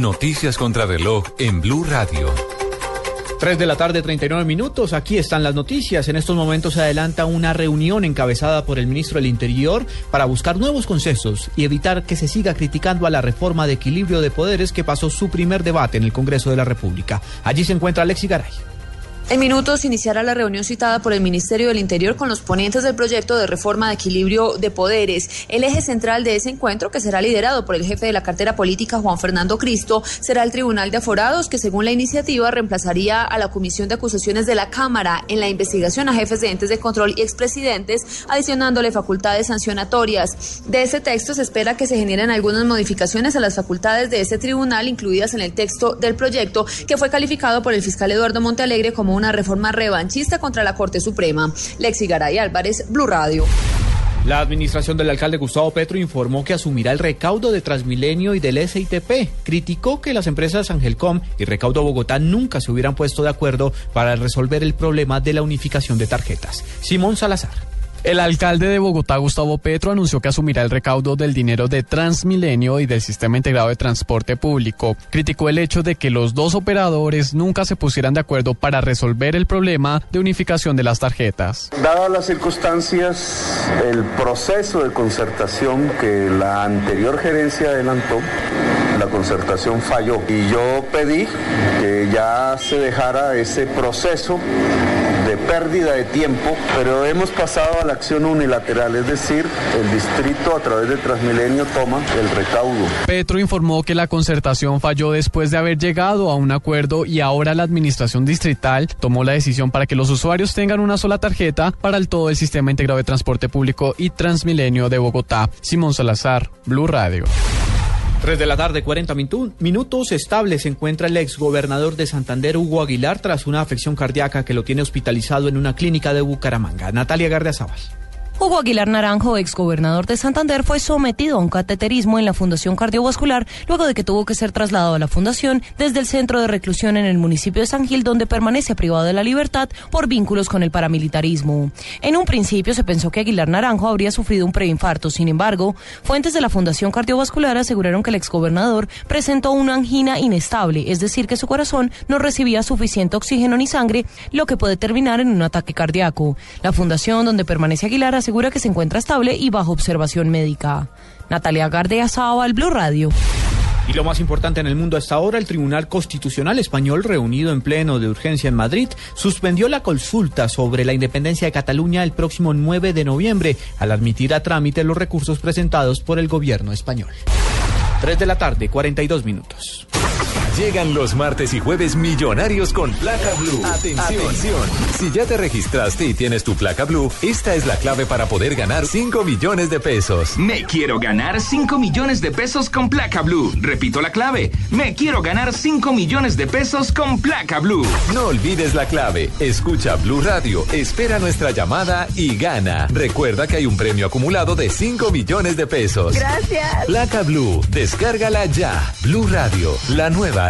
Noticias contra reloj en Blue Radio. 3 de la tarde, 39 minutos. Aquí están las noticias. En estos momentos se adelanta una reunión encabezada por el ministro del Interior para buscar nuevos consensos y evitar que se siga criticando a la reforma de equilibrio de poderes que pasó su primer debate en el Congreso de la República. Allí se encuentra Alexi Garay. En minutos iniciará la reunión citada por el Ministerio del Interior con los ponentes del proyecto de reforma de equilibrio de poderes. El eje central de ese encuentro, que será liderado por el jefe de la cartera política Juan Fernando Cristo, será el Tribunal de Aforados, que según la iniciativa reemplazaría a la Comisión de Acusaciones de la Cámara en la investigación a jefes de entes de control y expresidentes, adicionándole facultades sancionatorias. De ese texto se espera que se generen algunas modificaciones a las facultades de ese tribunal incluidas en el texto del proyecto, que fue calificado por el fiscal Eduardo Montealegre como una reforma revanchista contra la Corte Suprema. Lexi Garay Álvarez, Blue Radio. La administración del alcalde Gustavo Petro informó que asumirá el recaudo de Transmilenio y del SITP. Criticó que las empresas Angelcom y Recaudo Bogotá nunca se hubieran puesto de acuerdo para resolver el problema de la unificación de tarjetas. Simón Salazar. El alcalde de Bogotá, Gustavo Petro, anunció que asumirá el recaudo del dinero de Transmilenio y del Sistema Integrado de Transporte Público. Criticó el hecho de que los dos operadores nunca se pusieran de acuerdo para resolver el problema de unificación de las tarjetas. Dadas las circunstancias, el proceso de concertación que la anterior gerencia adelantó, la concertación falló. Y yo pedí que ya se dejara ese proceso de pérdida de tiempo, pero hemos pasado a la acción unilateral, es decir, el distrito a través de Transmilenio toma el recaudo. Petro informó que la concertación falló después de haber llegado a un acuerdo y ahora la administración distrital tomó la decisión para que los usuarios tengan una sola tarjeta para el todo el sistema integrado de transporte público y Transmilenio de Bogotá. Simón Salazar, Blue Radio. 3 de la tarde, 40 minutos. Estable se encuentra el ex gobernador de Santander, Hugo Aguilar, tras una afección cardíaca que lo tiene hospitalizado en una clínica de Bucaramanga. Natalia Gardiazabal. Hugo Aguilar Naranjo, exgobernador de Santander, fue sometido a un cateterismo en la Fundación Cardiovascular luego de que tuvo que ser trasladado a la fundación desde el centro de reclusión en el municipio de San Gil, donde permanece privado de la libertad por vínculos con el paramilitarismo. En un principio se pensó que Aguilar Naranjo habría sufrido un preinfarto. Sin embargo, fuentes de la Fundación Cardiovascular aseguraron que el exgobernador presentó una angina inestable, es decir, que su corazón no recibía suficiente oxígeno ni sangre, lo que puede terminar en un ataque cardíaco. La fundación donde permanece Aguilar asegura que se encuentra estable y bajo observación médica. Natalia Gardea al Blue Radio. Y lo más importante en el mundo hasta ahora, el Tribunal Constitucional Español, reunido en pleno de urgencia en Madrid, suspendió la consulta sobre la independencia de Cataluña el próximo 9 de noviembre, al admitir a trámite los recursos presentados por el gobierno español. 3 de la tarde, 42 minutos. Llegan los martes y jueves millonarios con placa blue. Atención. Si ya te registraste y tienes tu placa blue, esta es la clave para poder ganar 5 millones de pesos. Me quiero ganar 5 millones de pesos con placa blue. Repito la clave. Me quiero ganar 5 millones de pesos con placa blue. No olvides la clave. Escucha Blue Radio, espera nuestra llamada y gana. Recuerda que hay un premio acumulado de 5 millones de pesos. Gracias. Placa Blue, descárgala ya. Blue Radio, la nueva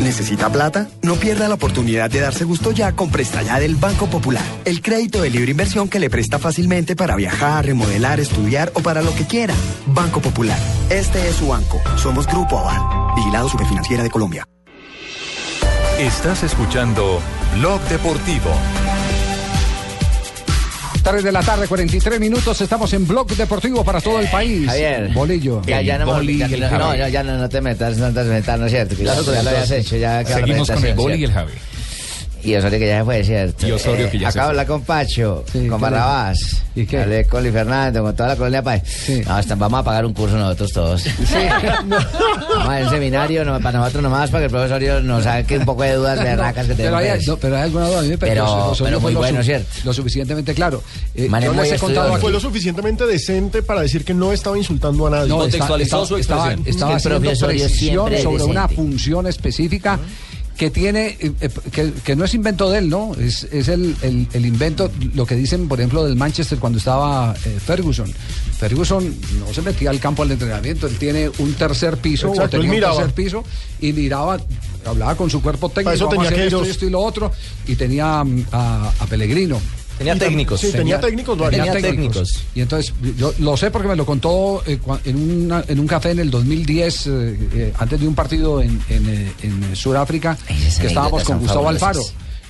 ¿Necesita plata? No pierda la oportunidad de darse gusto ya con Presta Ya del Banco Popular. El crédito de libre inversión que le presta fácilmente para viajar, remodelar, estudiar o para lo que quiera. Banco Popular. Este es su banco. Somos Grupo Aval. Vigilado Superfinanciera de Colombia. Estás escuchando Blog Deportivo. 3 de la tarde, 43 minutos. Estamos en Blog Deportivo para todo el país. Javier. Bolillo. Ya, ya no, Boli ya, no, no, ya, no, no te metas, no te metas, no es cierto. Que ya, Nosotros ya lo habías hecho, ya seguimos con el Boli y el Javi. Y Osorio que ya se fue, ¿cierto? Y Osorio que ya se Acabo de fue. hablar con Pacho, ¿qué con Barrabás. ¿Y qué? Hablé con Luis Fernando, con toda la colonia Paz. No, hasta- vamos a pagar un curso nosotros todos. Vamos a un seminario no, para nosotros nomás, para que el profesor nos saque un poco de dudas de racas que Pero tenemos. hay, pues. no, pero hay alguna duda. A mí me Pero- Osorio muy bueno, su- ¿cierto? Lo suficientemente claro. Eh, yo les he contado. Fue lo suficientemente decente para decir que no estaba insultando a nadie. No, está- está- estaba, estaba el haciendo sobre una función específica que tiene, eh, eh, que, que no es invento de él, ¿no? Es, es el, el- el invento, lo que dicen, por ejemplo, del Manchester cuando estaba eh, Ferguson. Ferguson no se metía al campo al entrenamiento, él tiene un tercer piso, Exacto, o tenía un tercer piso y miraba, hablaba con su cuerpo técnico, eso hacer esto, esto y lo otro, y tenía mm, a, a Pellegrino. Tenía Y técnicos. sí, tenía técnicos. Tenía técnicos. Y entonces, yo lo sé porque me lo contó eh, en, una- en un café en el 2010, eh, eh, antes de un partido en, en, eh, en Sudáfrica, que estábamos con Gustavo Alfaro.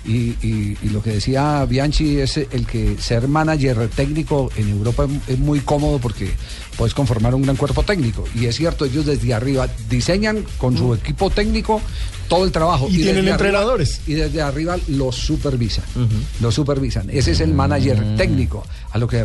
Y, y- y lo que decía Bianchi es el que ser manager técnico en Europa es, es muy cómodo porque puedes conformar un gran cuerpo técnico. Y es cierto, ellos desde arriba diseñan con su equipo técnico todo el trabajo. Y tienen arriba- entrenadores. y desde arriba los supervisan. Los supervisan. Ese es el manager Mm. técnico a lo que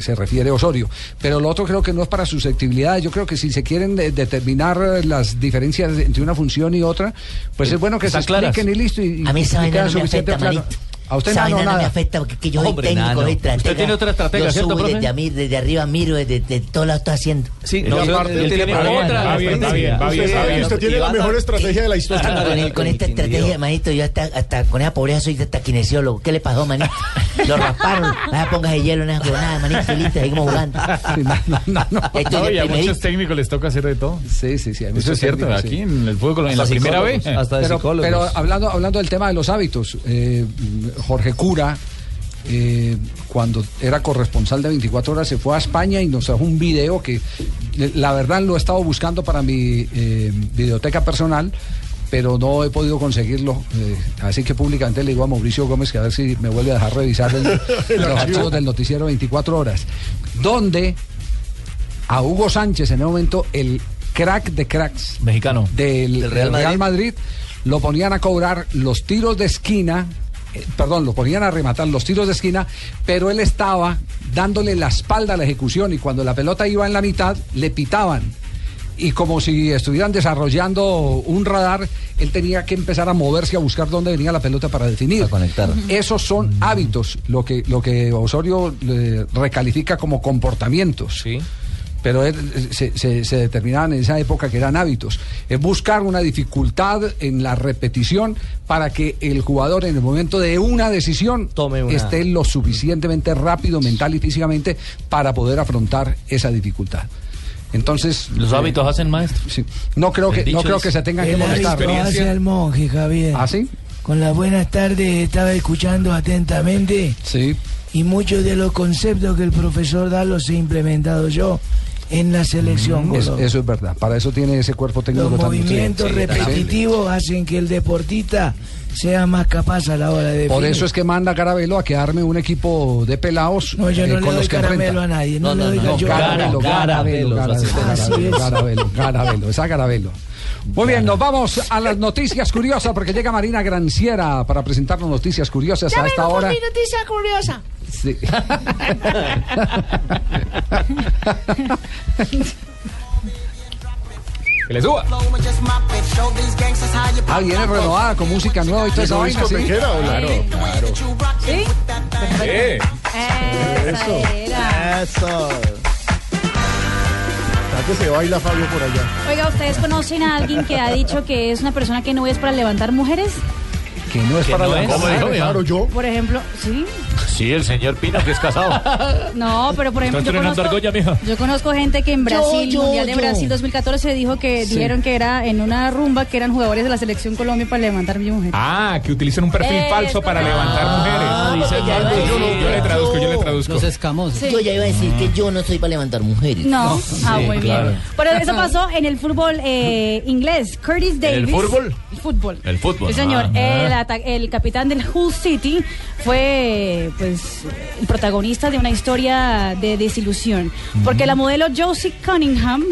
se refiere Osorio. Pero lo otro creo que no es para susceptibilidad. Yo creo que si se quieren de- determinar las diferencias entre una función y otra, pues es bueno que se claras. expliquen y listo. Y, A mí esa vaina queda no me suficiente afecta, claro. A usted no, vaina no me nada. afecta porque que yo soy Hombre, técnico, nano. soy estratega. ¿Usted tiene otra estratega, Yo cierto, subo profe? desde, a mí, desde arriba miro, desde, desde todo lado estoy haciendo. Sí, no, no, aparte, él él tiene otra. bien, Usted, usted tiene la mejor estrategia de la historia. Con, esta estrategia, manito, yo hasta, con esa pobreza soy hasta kinesiólogo. ¿Qué le pasó, manito? Lo rasparon. Nada, pongas de hielo, nada, nada, manito, listo, seguimos jugando. No, no, no, no. Y a muchos técnicos les toca hacer de todo. Sí, sí, sí. Eso es cierto, aquí en el fútbol, en la primera vez. hasta de pero, psicólogos. pero hablando, hablando del tema de los hábitos, eh, Jorge Cura, eh, cuando era corresponsal de 24 horas, se fue a España y nos trajo un video que eh, la verdad lo he estado buscando para mi eh, videoteca personal. Pero no he podido conseguirlo, eh, así que públicamente le digo a Mauricio Gómez que a ver si me vuelve a dejar revisar el- los archivo. archivos del noticiero 24 horas, donde a Hugo Sánchez en ese momento el crack de cracks Mexicano. del, Del Real del Real Madrid. Madrid lo ponían a cobrar los tiros de esquina, eh, perdón, lo ponían a rematar los tiros de esquina, pero él estaba dándole la espalda a la ejecución y cuando la pelota iba en la mitad le pitaban. Y como si estuvieran desarrollando un radar, él tenía que empezar a moverse a buscar dónde venía la pelota para definir. conectar. Esos son hábitos, lo que, lo que Osorio eh, recalifica como comportamientos. Pero él, eh, se, se- se determinaban en esa época que eran hábitos. Es buscar una dificultad en la repetición para que el jugador en el momento de una decisión Tome una- esté lo suficientemente rápido mental y físicamente para poder afrontar esa dificultad. Entonces Los eh, hábitos hacen maestro. sí. no creo que El no creo es- que se tengan que El molestar. hace al monje, Javier. ¿Ah, sí? Con las buenas tardes estaba escuchando atentamente. Sí. Y muchos de los conceptos que el profesor da los he implementado yo en la selección. Mm, eso es verdad. Para eso tiene ese cuerpo técnico Los movimientos. Sí, repetitivos hacen que el deportista sea más capaz a la hora de Por definir. eso es que manda Carabelo a que arme un equipo de pelados No, yo eh, no le con doy los que caramelo enfrenta. a nadie, no no, Garabelos, Garabelo, así Garabelo, es. Garabelo, Garabelo, esa Garabelo. Muy bien, nos vamos a las noticias curiosas porque llega Marina Granciera para presentarnos noticias curiosas a esta hora. noticia curiosa. Sí. Que le suba. Ah, viene renovada con música nueva y toda esa ¿Llegó vaina, ¿sí? Claro, claro. ¿Sí? Eh. Esa era. Eso. ¿A que se baila Fabio por allá? Oiga, ¿ustedes conocen a alguien que ha dicho que es una persona que no es para levantar mujeres? Que no es Que para no la es. ¿Cómo dijo, ya? Claro, yo. Por ejemplo, ¿sí? Sí, el señor Pino, que es casado. No, pero por ejemplo, ¿Está yo entrenando conozco, argolla, mija? yo conozco gente que en Brasil, yo, Mundial de yo. Brasil 2014, dijo que Sí. dijeron que era en una rumba que eran jugadores de la selección Colombia para levantar mujeres. Ah, que utilizan un perfil Es falso para levantar Ah, mujeres. porque ya iba a decir yo, yo le traduzco, yo le traduzco. Los escamosos. Sí. Yo ya iba a decir que yo no soy para levantar mujeres. No, ah, Sí, muy claro. bien. Pero eso pasó en el fútbol eh, inglés. Curtis Davis. el fútbol? El fútbol. El fútbol. Sí, señor. Ah. El, ata- el capitán del Hull City fue, pues, el protagonista de una historia de desilusión. Porque la modelo Josie Cunningham,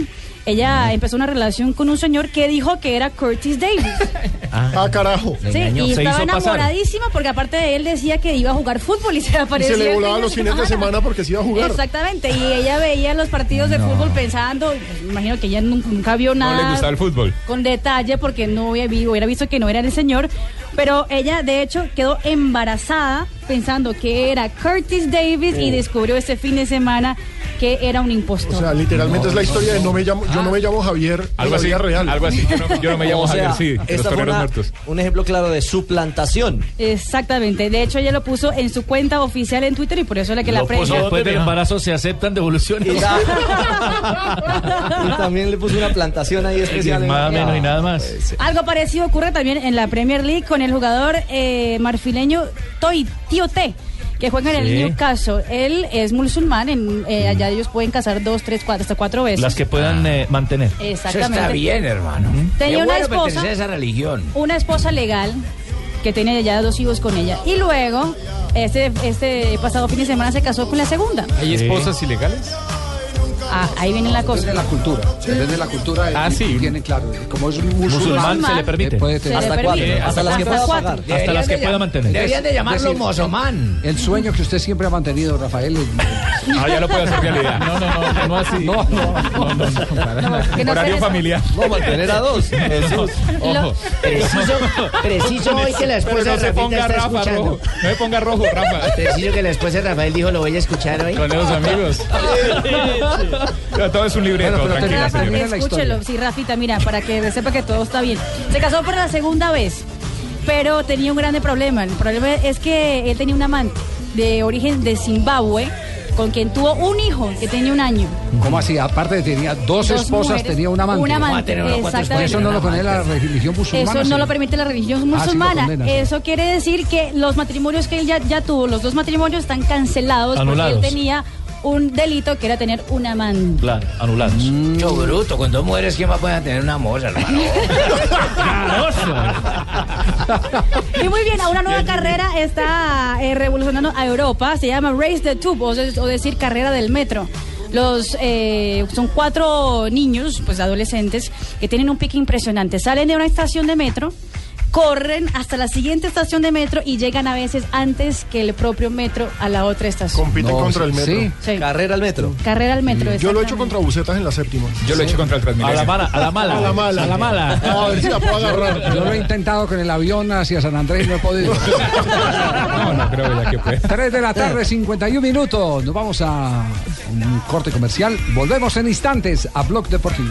ella empezó una relación con un señor que dijo que era Curtis Davis. Ah, carajo. Sí, y estaba enamoradísima porque aparte de él decía que iba a jugar fútbol y se Y aparecía. se le volaban los fines de semana porque se iba a jugar. Exactamente, y ella veía los partidos de fútbol pensando, pues, me imagino que ella nunca, nunca vio No nada le gustaba el fútbol. con detalle porque no había hubiera visto que no era el señor, pero ella de hecho quedó embarazada pensando que era Curtis Davis y descubrió este fin de semana que era un impostor. O sea, literalmente es la historia de no me llamo, yo no me llamo Javier Algo la así, real. algo así. Yo no, yo no me llamo O sea, Javier, sí, los fue una- muertos. un ejemplo claro de suplantación. Exactamente. De hecho, ella lo puso en su cuenta oficial en Twitter y por eso es la que la Lo puso premia. después del embarazo se aceptan devoluciones. Y también le puso una plantación ahí especial. Nada menos y nada más. Algo parecido ocurre también en la Premier League con el jugador eh, marfileño Toy Tiote. Que juega en el Sí. Newcastle. Él es musulmán. En, eh, allá ellos pueden casar dos, tres, cuatro, hasta cuatro veces. Las que puedan eh, mantener. Exactamente. Eso está bien, hermano. Tenía Qué una bueno esposa. a esa religión. Una esposa legal que tiene ya dos hijos con ella. Y luego, este, este pasado fin de semana se casó con la segunda. ¿Hay esposas ilegales? Ah, ahí viene la cosa. Depende de la cultura. Depende de la cultura. Ah, sí. Tiene claro. Como es musulmán, Musulmán se le permite. eh, puede tener- ¿Hasta le cuándo? permite. Hasta las que pueda pagar. Hasta las que pueda mantener. Deberían de llamarlo decir, mozomán. El sueño que usted siempre ha mantenido, Rafael. es- Ah, ya lo puede hacer realidad. No, no, no, no así. No, no, no, no, no, no Horario familiar. No, mantener a dos. Jesús. Ojo. Preciso, preciso hoy que la esposa no se ponga está Rafa escuchando. rojo. No me ponga rojo, Rafa. Preciso que la esposa de Rafael dijo, lo voy a escuchar hoy. Con esos amigos. Ya, Todo es un libreto, Bueno, pero tranquila, Rafa, señora. escúchelo, sí, Rafita, mira, para que sepa que todo está bien. Se casó por la segunda vez, pero tenía un grande problema. El problema es que él tenía un amante de origen de Zimbabue, con quien tuvo un hijo que tenía un año. ¿Cómo así? Aparte de tenía dos, Dos esposas, mujeres, tenía un amante. un amante, ¿Cómo va a tener unos cuantos exactamente. Eso no lo pone la religión musulmana. Eso no sí. lo permite la religión Ah, sí musulmana. condena, sí. Eso quiere decir que los matrimonios que él ya, ya tuvo, los dos matrimonios están cancelados Anulados. porque él tenía un delito que era tener un amante. Claro, anulados. Yo bruto, con dos mujeres, ¿quién a poder tener una moza, hermano? Y muy bien, a una nueva carrera está eh, revolucionando a Europa. Se llama Race the Tube, o, es- o decir, carrera del metro. Los eh, son cuatro niños, pues adolescentes, que tienen un pique impresionante. Salen de una estación de metro, corren hasta la siguiente estación de metro y llegan a veces antes que el propio metro a la otra estación. Compiten No, contra sí, el metro. sí. Sí. Carrera al metro. Carrera al metro. Yo lo he hecho contra bucetas en la séptima. Yo lo he hecho contra el A Transmilenio. la mala, a la mala. A la mala. A la mala. A ver si la puedo agarrar. Yo lo he intentado con el avión hacia San Andrés y no he podido. No, no creo ya que puede. 3 de la tarde, 51 minutos. Nos vamos a un corte comercial. Volvemos en instantes a Blog Deportivo.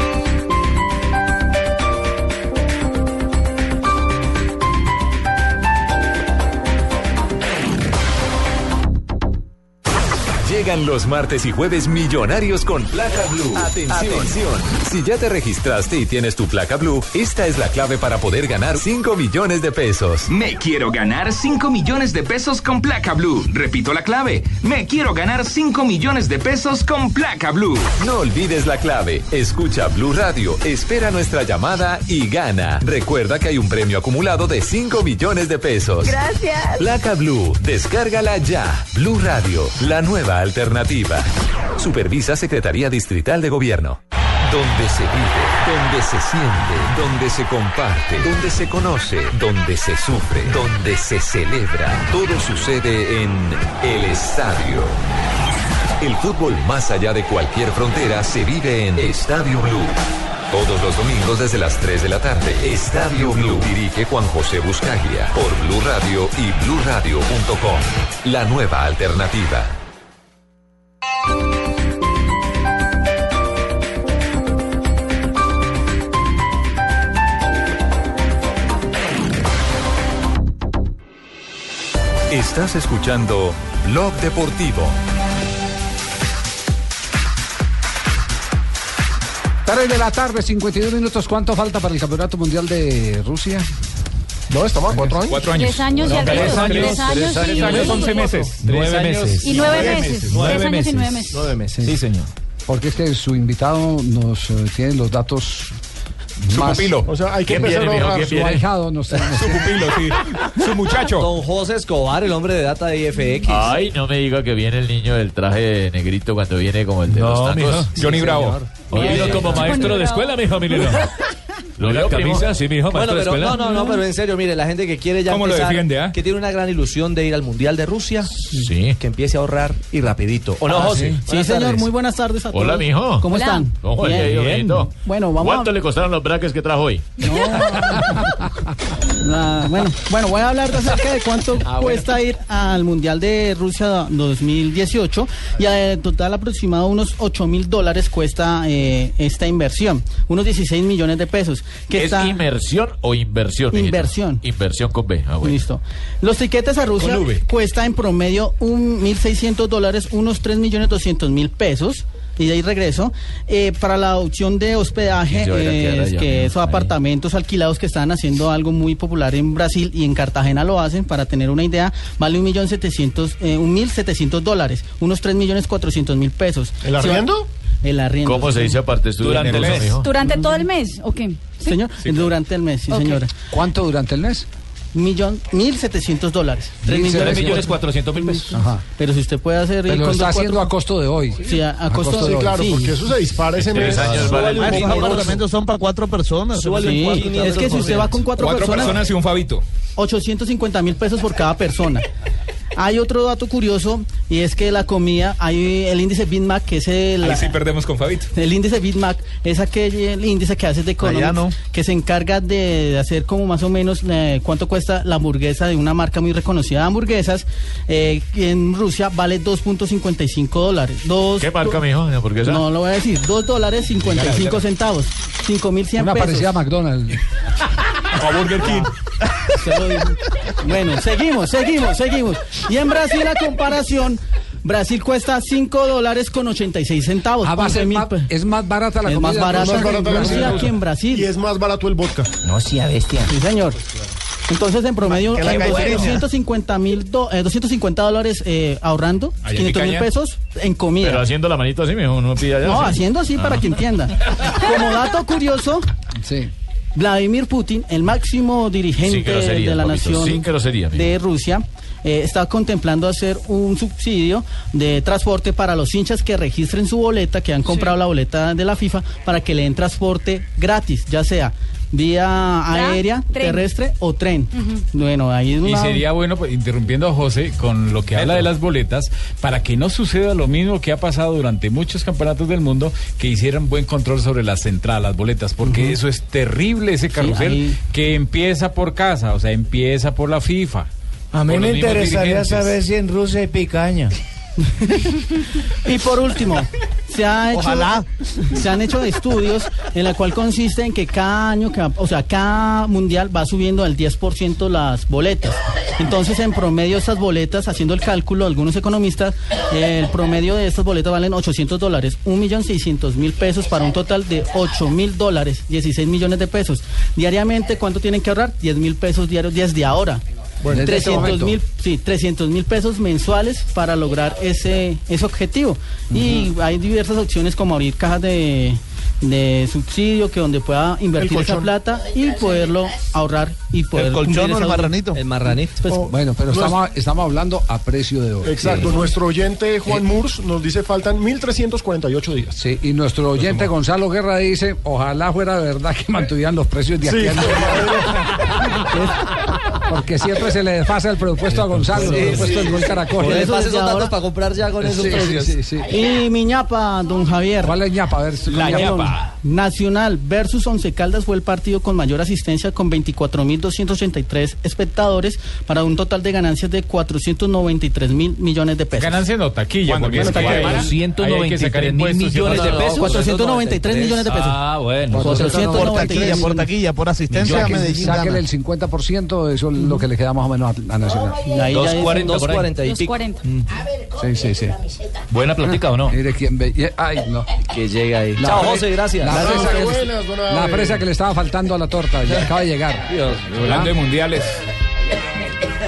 Llegan los martes y jueves millonarios con placa blue. Atención. Si ya te registraste y tienes tu placa blue, esta es la clave para poder ganar 5 millones de pesos. Me quiero ganar 5 millones de pesos con placa blue. Repito la clave. Me quiero ganar 5 millones de pesos con placa blue. No olvides la clave. Escucha Blue Radio, espera nuestra llamada y gana. Recuerda que hay un premio acumulado de 5 millones de pesos. Gracias. Placa Blue, descárgala ya. Blue Radio, la nueva alternativa. Supervisa Secretaría Distrital de Gobierno. Donde se vive, donde se siente, donde se comparte, donde se conoce, donde se sufre, donde se celebra. Todo sucede en el estadio. El fútbol más allá de cualquier frontera se vive en Estadio Blue. Todos los domingos desde las 3 de la tarde. Estadio Blue. Dirige Juan José Buscaglia por Blue Radio y bluradio.com. La nueva alternativa. Estás escuchando Blog Deportivo. 3 de la tarde, 52 minutos. ¿Cuánto falta para el Campeonato Mundial de Rusia? No, estamos a cuatro años. Cuatro años. Tres años y No, algo. tres años, Tres años tres y- años, once meses. Nueve meses. Y nueve meses. Tres años y nueve meses. Nueve meses. Sí, señor. Porque es que su invitado nos eh, tiene los datos Su más... pupilo. O sea, hay que ¿Quién empezar viene, a Su viene? ahijado nos, nos Su pupilo, sí. Su muchacho. Don José Escobar, el hombre de data de IFX. Ay, no me diga que viene el niño del traje negrito cuando viene como el de los No, tacos. mijo. Johnny Bravo. Vino como maestro de escuela, mijo, mi niño. ¿Lo primo. camisa? Sí, mi hijo, Bueno, de pero no, no, no, pero en serio, mire, la gente que quiere ya ¿Cómo lo empezar, defiende, ah? que tiene una gran ilusión de ir al Mundial de Rusia, que empiece a ahorrar y rapidito. ¿O no, Ah, José? Sí, señor, muy buenas tardes a todos. Hola, mijo. ¿Cómo Hola. están? ¿Cómo ido, mijito? Bueno, vamos ¿Cuánto le costaron los braques que trajo hoy? Ah, bueno, bueno, voy a hablar de acerca de cuánto cuesta ir al Mundial de Rusia 2018 y en total aproximado unos 8 mil dólares cuesta eh, esta inversión, unos 16 millones de pesos. Que ¿Es está inmersión o inversión? Inversión. Inversión con B. Ah, bueno. Listo. Los tiquetes a Rusia cuesta en promedio un 1.600 dólares, unos 3.200.000 pesos. Y de ahí regreso. Eh, para la opción de hospedaje, eh, que esos apartamentos alquilados que están haciendo algo muy popular en Brasil y en Cartagena lo hacen, para tener una idea, vale un millón setecientos, eh, un mil setecientos dólares, unos tres millones cuatrocientos mil pesos. ¿El arriendo? El arriendo. ¿Cómo se dice aparte? Estudio Durante en el eso, mes. ¿Durante todo el mes o qué? Señor, durante el mes, sí, señora. ¿Cuánto durante el mes? Millón, mil setecientos dólares. Tres Mil millones, setecientos. cuatrocientos mil pesos. Pero si usted puede hacer... Pero lo está haciendo cuatro- a costo de hoy. Sí, a, a costo, costo de de hoy, Claro, sí. porque eso se dispara ese mes. Poco. un poco. son para cuatro personas. Sí, es que si usted va con cuatro, Cuatro personas y un fabito. 850 mil pesos por cada persona. Hay otro dato curioso y es que la comida, hay el índice Big Mac, que es el, Ahí sí perdemos con Fabito. el índice Big Mac, es aquel el índice que hace de no. Economics, que se encarga de hacer como más o menos eh, cuánto cuesta la hamburguesa de una marca muy reconocida de hamburguesas. eh, en Rusia vale 2.55 dólares. Dos- ¿Qué marca, mijo? ¿De hamburguesa? No lo voy a decir, 2 dólares 55 centavos. 5.100 Una pesos. parecida a McDonald's. A Burger King. Bueno, seguimos, seguimos, seguimos. Y en Brasil, a comparación, Brasil cuesta 5 dólares con 86 centavos. Ah, va a ser 11.000 más- pe- es más barata la Es comida. más barata más barata en la Rusia que en Brasil. Y es más barato el vodka. No, sí, a bestia. Sí, señor. Entonces, en promedio, Que la en caipirinha. 250 mil eh, 250 dólares eh, ahorrando, Allá en 500 mil pesos en comida. Pero haciendo la manito así, mijo, no pilla allá. No, ¿sí? haciendo así para Ah. que entienda. Como dato curioso, Vladimir Putin, el máximo dirigente de la nación de Rusia, eh, está contemplando hacer un subsidio de transporte para los hinchas que registren su boleta, que han comprado la boleta de la FIFA, para que le den transporte gratis, ya sea vía aérea, tren. terrestre o tren. Bueno, ahí es Y una... sería bueno, pues, interrumpiendo a José con lo que habla de las boletas, para que no suceda lo mismo que ha pasado durante muchos campeonatos del mundo, que hicieran buen control sobre las entradas, las boletas, porque eso es terrible, ese carrusel ahí- que empieza por casa, o sea, empieza por la FIFA. A mí me interesaría dirigentes. saber si en Rusia hay picaña. Y por último, se ha hecho, Ojalá. se han hecho estudios en la cual consiste en que cada año, o sea, cada mundial va subiendo al 10% las boletas. Entonces, en promedio estas boletas, haciendo el cálculo, algunos economistas, el promedio de estas boletas valen 800 dólares, 1.600.000 pesos para un total de 8 mil dólares, 16 millones de pesos. Diariamente, ¿cuánto tienen que ahorrar? 10 mil pesos diarios desde ahora. Bueno, desde este 300 momento. mil sí, 300 mil pesos mensuales para lograr ese, ese objetivo. Y hay diversas opciones como abrir cajas de, de subsidio que donde pueda invertir esa colchón. plata y poderlo ahorrar y poder cumplir esa- El marranito. Pues, Bueno, pero estamos, estamos hablando a precio de hoy. Exacto, Sí. nuestro oyente Juan Murs nos dice faltan 1348 días. Sí, y nuestro oyente Gonzalo Guerra dice, ojalá fuera verdad que mantuvieran los precios de aquí Sí, a Porque siempre se le desfasa el presupuesto a Gonzalo, el presupuesto del Gol Caracol. Por eso ahora- para comprar ya con esos Sí, precios. sí, sí, sí. Y mi ñapa, don Javier. ¿Cuál es ñapa? A ver, La ñapa. Nacional versus Once Caldas fue el partido con mayor asistencia con 24.283 espectadores para un total de ganancias de 493 mil millones de pesos. Ganancia no, taquilla, ¿Cuándo? porque es Bueno, que taquilla. ahí- ahí hay que sacar 193 mil millones de pesos. 493 millones de pesos. Ah, bueno. 493 por taquilla, por asistencia a Sáquenle, Medellín. sáquenle gana. el 50%, eso lo que le queda más o menos a, a Nacional. Y ahí ya es- 240 por ahí. 240 y pico. 240. Sí, sí, sí. ¿Buena plática o no? Mire quién ve. Ay, no. Que llega ahí. La Chao, José, gracias. La Gracias. presa, que, Buenas, la presa que le estaba faltando a la torta, ya acaba de llegar. Hablando de mundiales.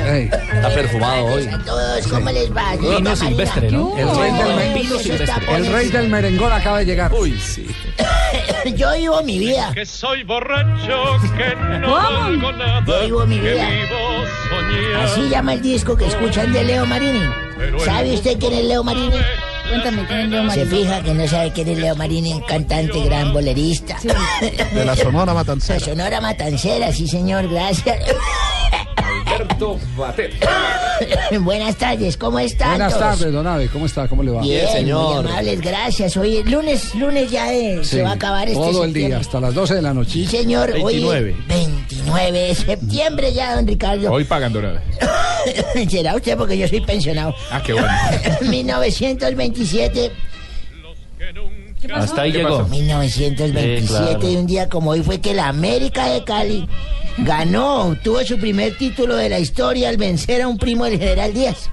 Está perfumado hoy. A todos, ¿cómo les va? Vino silvestre, ¿no? el, rey del me- Vino silvestre. el rey del merengón acaba de llegar. Uy, sí. Yo vivo mi vida. Que soy borracho, que no ¿Cómo? valgo nada. Yo vivo mi vida. vivo. Así llama el disco que escuchan de Leo Marini. ¿Sabe usted quién es Leo Marini? Cuéntame, ¿quién es Leo Se Marín? fija que no sabe quién es Leo Marín, cantante, gran bolerista. De la Sonora Matancera. La Sonora Matancera, sí señor, gracias. Alberto Batet. Buenas tardes, ¿cómo están Buenas todos? tardes, don Abe, ¿cómo está? ¿Cómo le va? Bien, muy amables, gracias. Hoy es lunes, lunes ya de, Sí, se va a acabar este Todo el día, hasta las 12 de la noche. Sí, señor, hoy es 29. 29 de septiembre ya, don Ricardo. Hoy pagan dorada. Será usted porque yo soy pensionado. Ah, qué bueno. 1927. Hasta ahí llegó. 1927 Sí, claro. y un día como hoy fue que la América de Cali ganó, obtuvo su primer título de la historia al vencer a un primo del general Díaz.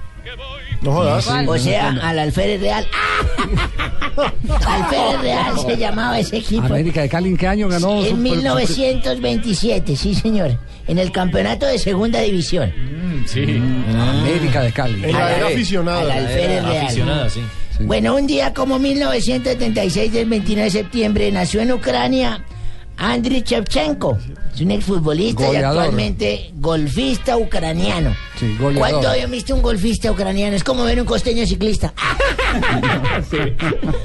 No jodas. O sea, al Alférez Real. Alférez Real se llamaba ese equipo. América de Cali, ¿en qué año ganó? En 1927, sí señor. En el campeonato de segunda división. Sí. América de Cali. En la Al- era aficionada. al Alférez Real. Bueno, un día como 1976 del 29 de septiembre nació en Ucrania Andriy Shevchenko. Es un exfutbolista y actualmente golfista ucraniano. Sí, goleador. ¿Cuándo había visto un golfista ucraniano? Es como ver un costeño ciclista.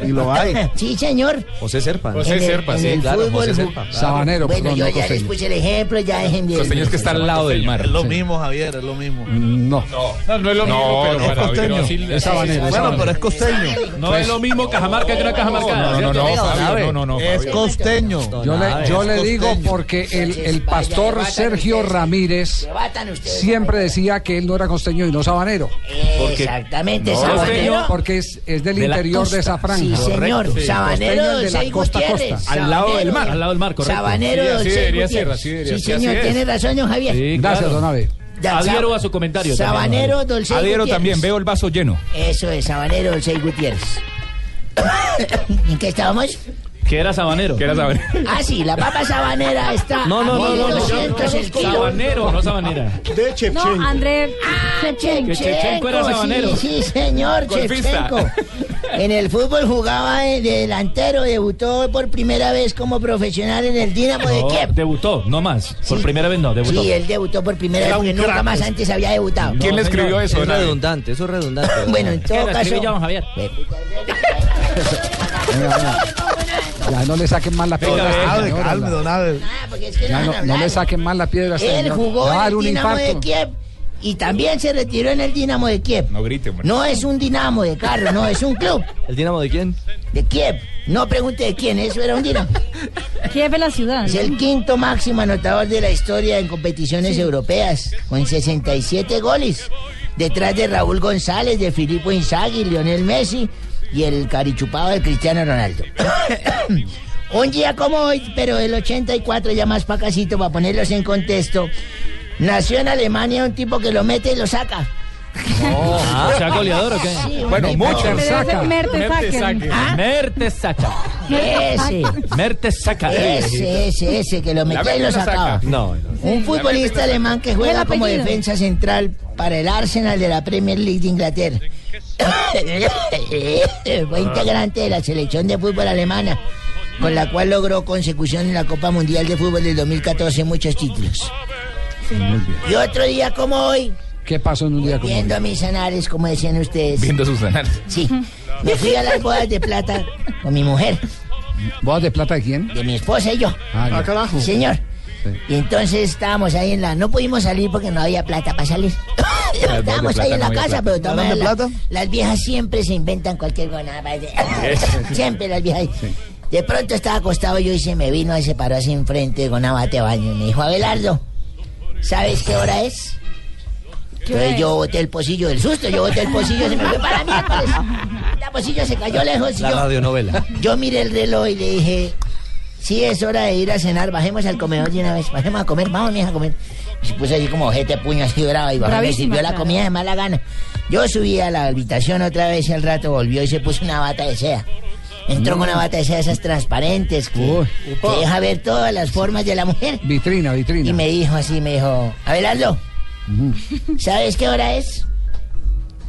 Y lo hay. Sí, señor. José Serpa. En el- en el fútbol, José Serpa. Sabanero, Bueno, perdón, yo no ya les puse el ejemplo, ya dejen de... Costeño es que está al lado del mar. Es lo mismo, Javier, es lo mismo. No. No, no es lo mismo, pero no, para costeño. Es sabanero, es Bueno, pero es costeño. No es lo mismo Cajamarca que una Cajamarca. No, no, no, no, no, no. Es costeño. Yo le, yo le digo porque el, el pastor Sergio Ramírez siempre decía que él no era costeño y no sabanero. Exactamente, No, sabanero. costeño. Porque es, es del De interior costa. de esa franja. Sí, señor. Sí. Sabanero Costeño de la costa costa. Al lado del mar. Sabanero. Al lado del mar, correcto. Sabanero Sí, así debería ser, así debería Sí, ser, señor, tiene razón, don Javier. Sí, Gracias, claro. don Abe. Da- Adhiero a su comentario. también, Sabanero Adhiero. Dolcey Adhiero Gutiérrez. también, veo el vaso lleno. Eso es, Sabanero Dolcey Gutiérrez. ¿En qué estábamos? Que era sabanero. Que era sabanero. Ah, sí, la papa sabanera está No, no, no, no, no. 1200 el kilo. Sabanero, no sabanera. De Chepchenko. No, André. Ah, Que Chevchenko era sí, sabanero. Sí, señor, Golfista. Chevchenko. En el fútbol jugaba de, de delantero, debutó por primera vez como profesional en el Dinamo de No, Kiev. debutó, no más. Por Sí. primera vez no, debutó. Sí, él debutó por primera Era vez porque un nunca crack. más antes había debutado. ¿Quién le escribió señor, eso? Es redundante, eso es redundante. Bueno, en todo ¿Qué, lo escribí caso- yo, Javier? Venga, venga. Ya no le saquen más la piedra. a esta Calme, señora, calme, la- don Abel. Porque es que Ya no le saquen más la piedra Él jugó en dar el un Dinamo de infarto. Kiev y también se retiró en el Dinamo de Kiev. No grite, hombre. No es un Dinamo de carro, no, es un club ¿El Dinamo de quién? de Kiev. No pregunte de quién, eso era un Dinamo. Kiev es la ciudad. Es el quinto máximo anotador de la historia en competiciones europeas, con 67 goles. Detrás de Raúl González, de Filippo Inzaghi, Lionel Messi y el carichupado de Cristiano Ronaldo. Un día como hoy, pero el 84 ya más pacacito para ponerlos en contexto, nació en Alemania un tipo que lo mete y lo saca. Ah, ¿sea goleador o qué? Sí, Bueno, mucho. Pero ese saca. ¿Ah? Mertesacker. Ese, Mertesacker. ese, ese, ese, que lo metía y lo sacaba. No, no. Un futbolista alemán que juega como defensa central para el Arsenal de la Premier League de Inglaterra. Fue integrante de la selección de fútbol alemana, con la cual logró consecución en la Copa Mundial de Fútbol del 2014 muchos títulos. Y otro día como hoy, ¿Qué pasó en un día como hoy? viendo a mis anales, como decían ustedes. Viendo sus anales. Sí, me fui a las bodas de plata con mi mujer, ¿Bodas de plata de quién? de mi esposa y yo. Ah. Ah, carajo. Sí, señor. Sí. Y entonces estábamos ahí en la... No pudimos salir porque no había plata para salir. estábamos ahí en la no casa, plata. pero todas ¿No eran de maneras la- plata? las viejas siempre se inventan cualquier cosa. siempre las viejas. De pronto estaba acostado yo y se me vino y se paró así enfrente con una bate baño y me dijo, Abelardo, ¿sabes qué hora es? Entonces yo boté el pocillo del susto, yo boté el pocillo, se me fue para miércoles. El pocillo se cayó lejos y La yo... radionovela. Yo miré el reloj y le dije, sí, es hora de ir a cenar, bajemos al comedor de una vez, bajemos a comer, vamos, mija, a comer. Y se puso así como ojete, puño así bravo y bajó y me sirvió la comida de mala gana. Yo subí a la habitación otra vez y al rato volvió y se puso una bata de seda. Entró con una bata de seda esas transparentes que, Uy. que deja ver todas las formas de la mujer. Vitrina, vitrina. Y me dijo así, me dijo, Abelardo, ¿sabes qué hora es?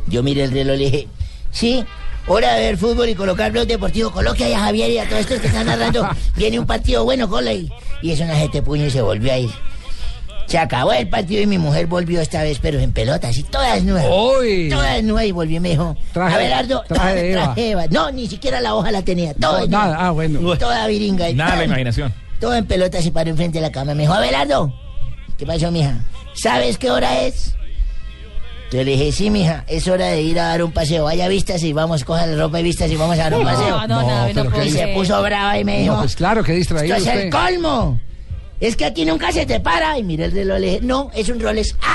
Yo miré el reloj y le dije, sí, hora de ver fútbol y colocar blog deportivo. Coloque ahí a Javier y a todos estos que están narrando. Viene un partido bueno, cola y, y es una gente puño y se volvió a ir. Se acabó el partido y mi mujer volvió esta vez, pero en pelota, así todas nuevas. ¡Uy! Todas nuevas y volvió y me dijo, Traje- Abelardo, traje de Eva. Eva. No, ni siquiera la hoja la tenía. Todo, No, nada, ah, bueno. Toda viringa. y Nada de la imaginación. Todo en pelota se paró enfrente de la cama. Me dijo, Abelardo, ¿qué pasó, mija? ¿Sabes qué hora es? Yo le dije, sí, mija, es hora de ir a dar un paseo. Vaya vistas y vamos, coja la ropa y vistas y vamos a dar un No, paseo. no, no, no y se puso brava y me dijo, No, pues claro, que distraído esto es el colmo. Es que a ti nunca se te para. Y miré el reloj, le dije, no, es un Rolex.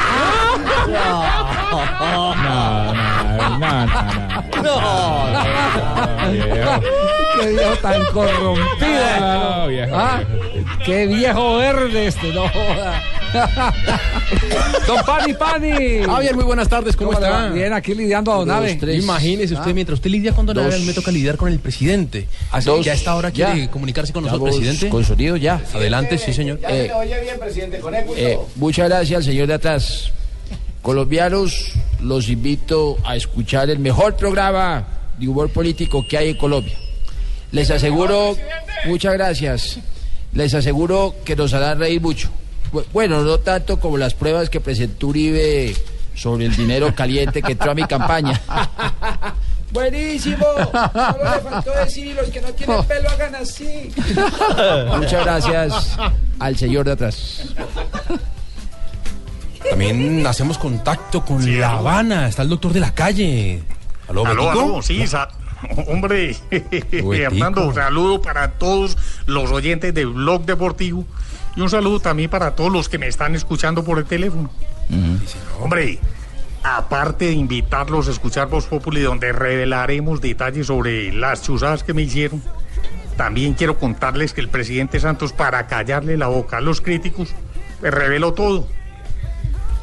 No, no, no, no, no. Qué viejo tan corrompido. No, viejo. Ah, qué viejo verde este, no. Don Pani Pani. Javier, muy buenas tardes, ¿cómo, ¿Cómo está? Bien, aquí lidiando a Don tres. Imagínese usted, Ah. mientras usted lidia con Don Dos. Abe, a mí me toca lidiar con el presidente. Así es. Ya a esta hora quiere Ya. comunicarse con Ya nosotros, presidente. con sonido ya. Adelante, sí, señor. Eh, oye bien, presidente, con eh, muchas gracias al señor de atrás. Colombianos, los invito a escuchar el mejor programa de humor político que hay en Colombia. Les aseguro, muchas gracias, les aseguro que nos hará reír mucho. Bu- Bueno, no tanto como las pruebas que presentó Uribe sobre el dinero caliente que entró a mi campaña. Buenísimo. Solo le faltó decir, los que no tienen pelo hagan así. Muchas gracias al señor de atrás. También hacemos contacto con La Habana. Está el doctor de la calle. ¿Aló, Aló, aló, sí, hombre, Hernando, saludo para todos los oyentes del Blog Deportivo y un saludo también para todos los que me están escuchando por el teléfono. Hombre, aparte de invitarlos a escuchar Voz Populi, donde revelaremos detalles sobre las chuzadas que me hicieron, también quiero contarles que el presidente Santos, para callarle la boca a los críticos, me reveló todo.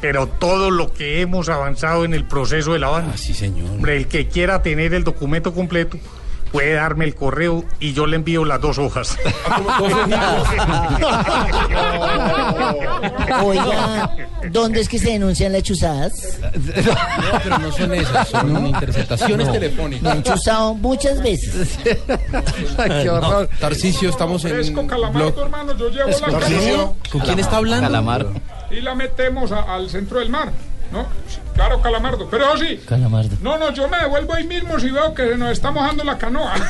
Pero todo lo que hemos avanzado en el proceso de La Habana. sí, señor. Hombre, el que quiera tener el documento completo puede darme el correo y yo le envío las dos hojas. Oiga, ¿dónde es que se denuncian las chuzadas? No, pero no son esas, son interceptaciones Me telefónicas. han chuzado muchas veces. Qué horror. Tarcicio, estamos en Fresco, calamardo, hermano, yo llevo la ¿con quién está hablando? Calamardo. Y la metemos a- al centro del mar, ¿no? Claro, calamardo. Pero eso sí, Calamardo. no, no, yo me devuelvo ahí mismo si veo que se nos está mojando la canoa.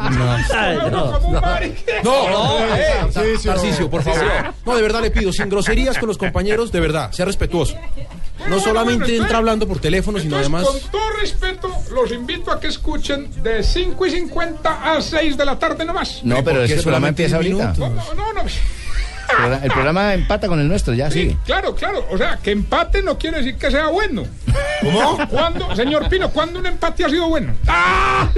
No, como no, eh, Tarcisio. Tarcisio, por favor. No, de verdad le pido, sin groserías con los compañeros, de verdad, sea respetuoso. No solamente entra hablando por teléfono, sino además. con todo respeto, los invito a que escuchen de 5 y 50 a 6 de la tarde nomás. No, pero es que solamente empieza ahorita. No, no, no. El programa- empata con el nuestro, ya sigue. Claro, claro. O sea, que empate no quiere decir que sea bueno. ¿Cómo? ¿Cuándo, señor Pino, cuándo un empate ha sido bueno? ¡Ah!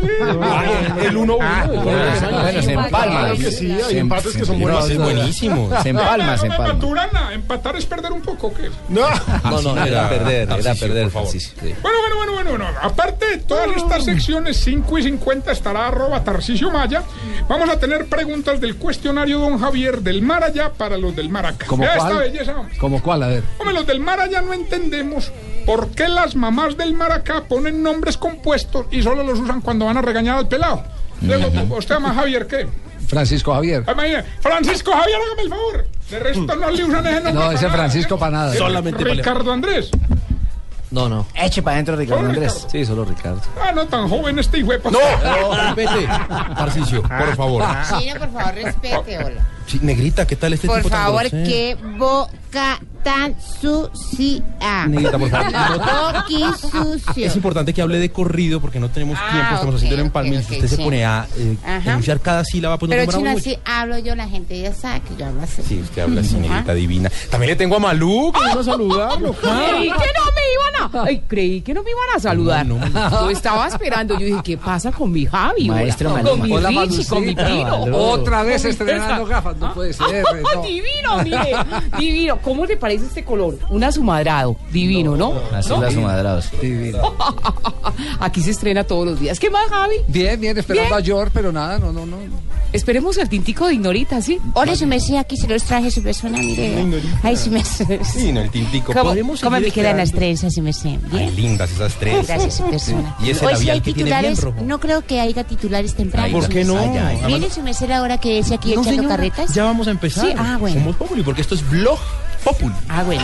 El 1-1. Bueno, se empalma. Sí, hay Se- empates que se- son No, buenos. es buenísimo. Se empalma, se No, empalma. Maturana, empatar es perder un poco, ¿o ¿qué? No. No, no, era perder, era perder, sí. Bueno, bueno, bueno, bueno, bueno. Aparte de todas estas secciones, 5 y 50 estará arroba Tarcisio Maya. Vamos a tener preguntas del cuestionario Don Javier del mar allá para los del mar acá. ¿Cómo Vea esta cuál? belleza, hombre. ¿Cómo cuál? A ver. Hombre, los del mar allá no entendemos por qué las mamás del mar acá ponen nombres compuestos y solo los usan cuando van a regañar al pelado. Luego, ¿usted llama Javier qué? Francisco Javier. Ah, imagine, Francisco Javier, hágame el favor. De resto no le usan ese nombre. No, para ese nada. Francisco para nada. Solamente para- Ricardo Andrés. No, no. Eche para adentro, Ricardo Andrés. Ricardo. Sí, solo Ricardo. Ah, no tan joven este hijo de pa- No, respete. Tarcicio, por favor. Chino, por favor, respete, hola. Sí, negrita, ¿qué tal este Por tipo tan favor, grosero? qué tan sucia. Negrita, por favor. No- Boqui sucio. Es importante que hable de corrido porque no tenemos Ah, tiempo, estamos ok, haciendo el empalme y ok, si usted se sí. pone a eh, Ajá. cada sílaba, pues nos Pero demoramos chino, mucho. así hablo yo, la gente ya sabe que yo hablo así. Sí, usted habla así, Ajá. negrita divina. También le tengo a Malú, que a saludarlo. Creí que no me iban a. Ay, creí que no me iban a saludar. No, no, Yo estaba esperando. Yo dije, ¿qué pasa con mi Javi? Maestro Hola, Maluma. Con mi Hola, Richie, con mi. Pino. Otra vez estrenando gafas. No puede ser. no. Divino, mire. Divino. ¿Cómo le parece este color? Un azumadrado. Divino, ¿no? Así las sumadrados. Aquí se estrena todos los días. ¿Qué más, Javi? Bien, bien, esperando Bien. a George, pero nada, no, no, no. Esperemos el tintico de Ignorita, ¿sí? Hola, su mesía, aquí se los traje su persona, mire. Ay, su mesía. Sí, no, el tintico. ¿Cómo, Podemos cómo me quedan las. Gracias, su merced. Ay, Bien. lindas esas tres. Gracias, su persona. Y ese Hoy sí hay que tiene bien titulares. rojo. No creo que haya titulares tempranos. ¿Por qué no? Ay, ay. ¿Viene su merced ahora que es aquí No, echando señora, carretas? Ya vamos a empezar. Sí, ah, bueno. Somos Populi, porque esto es Blog Popul. Ah, bueno.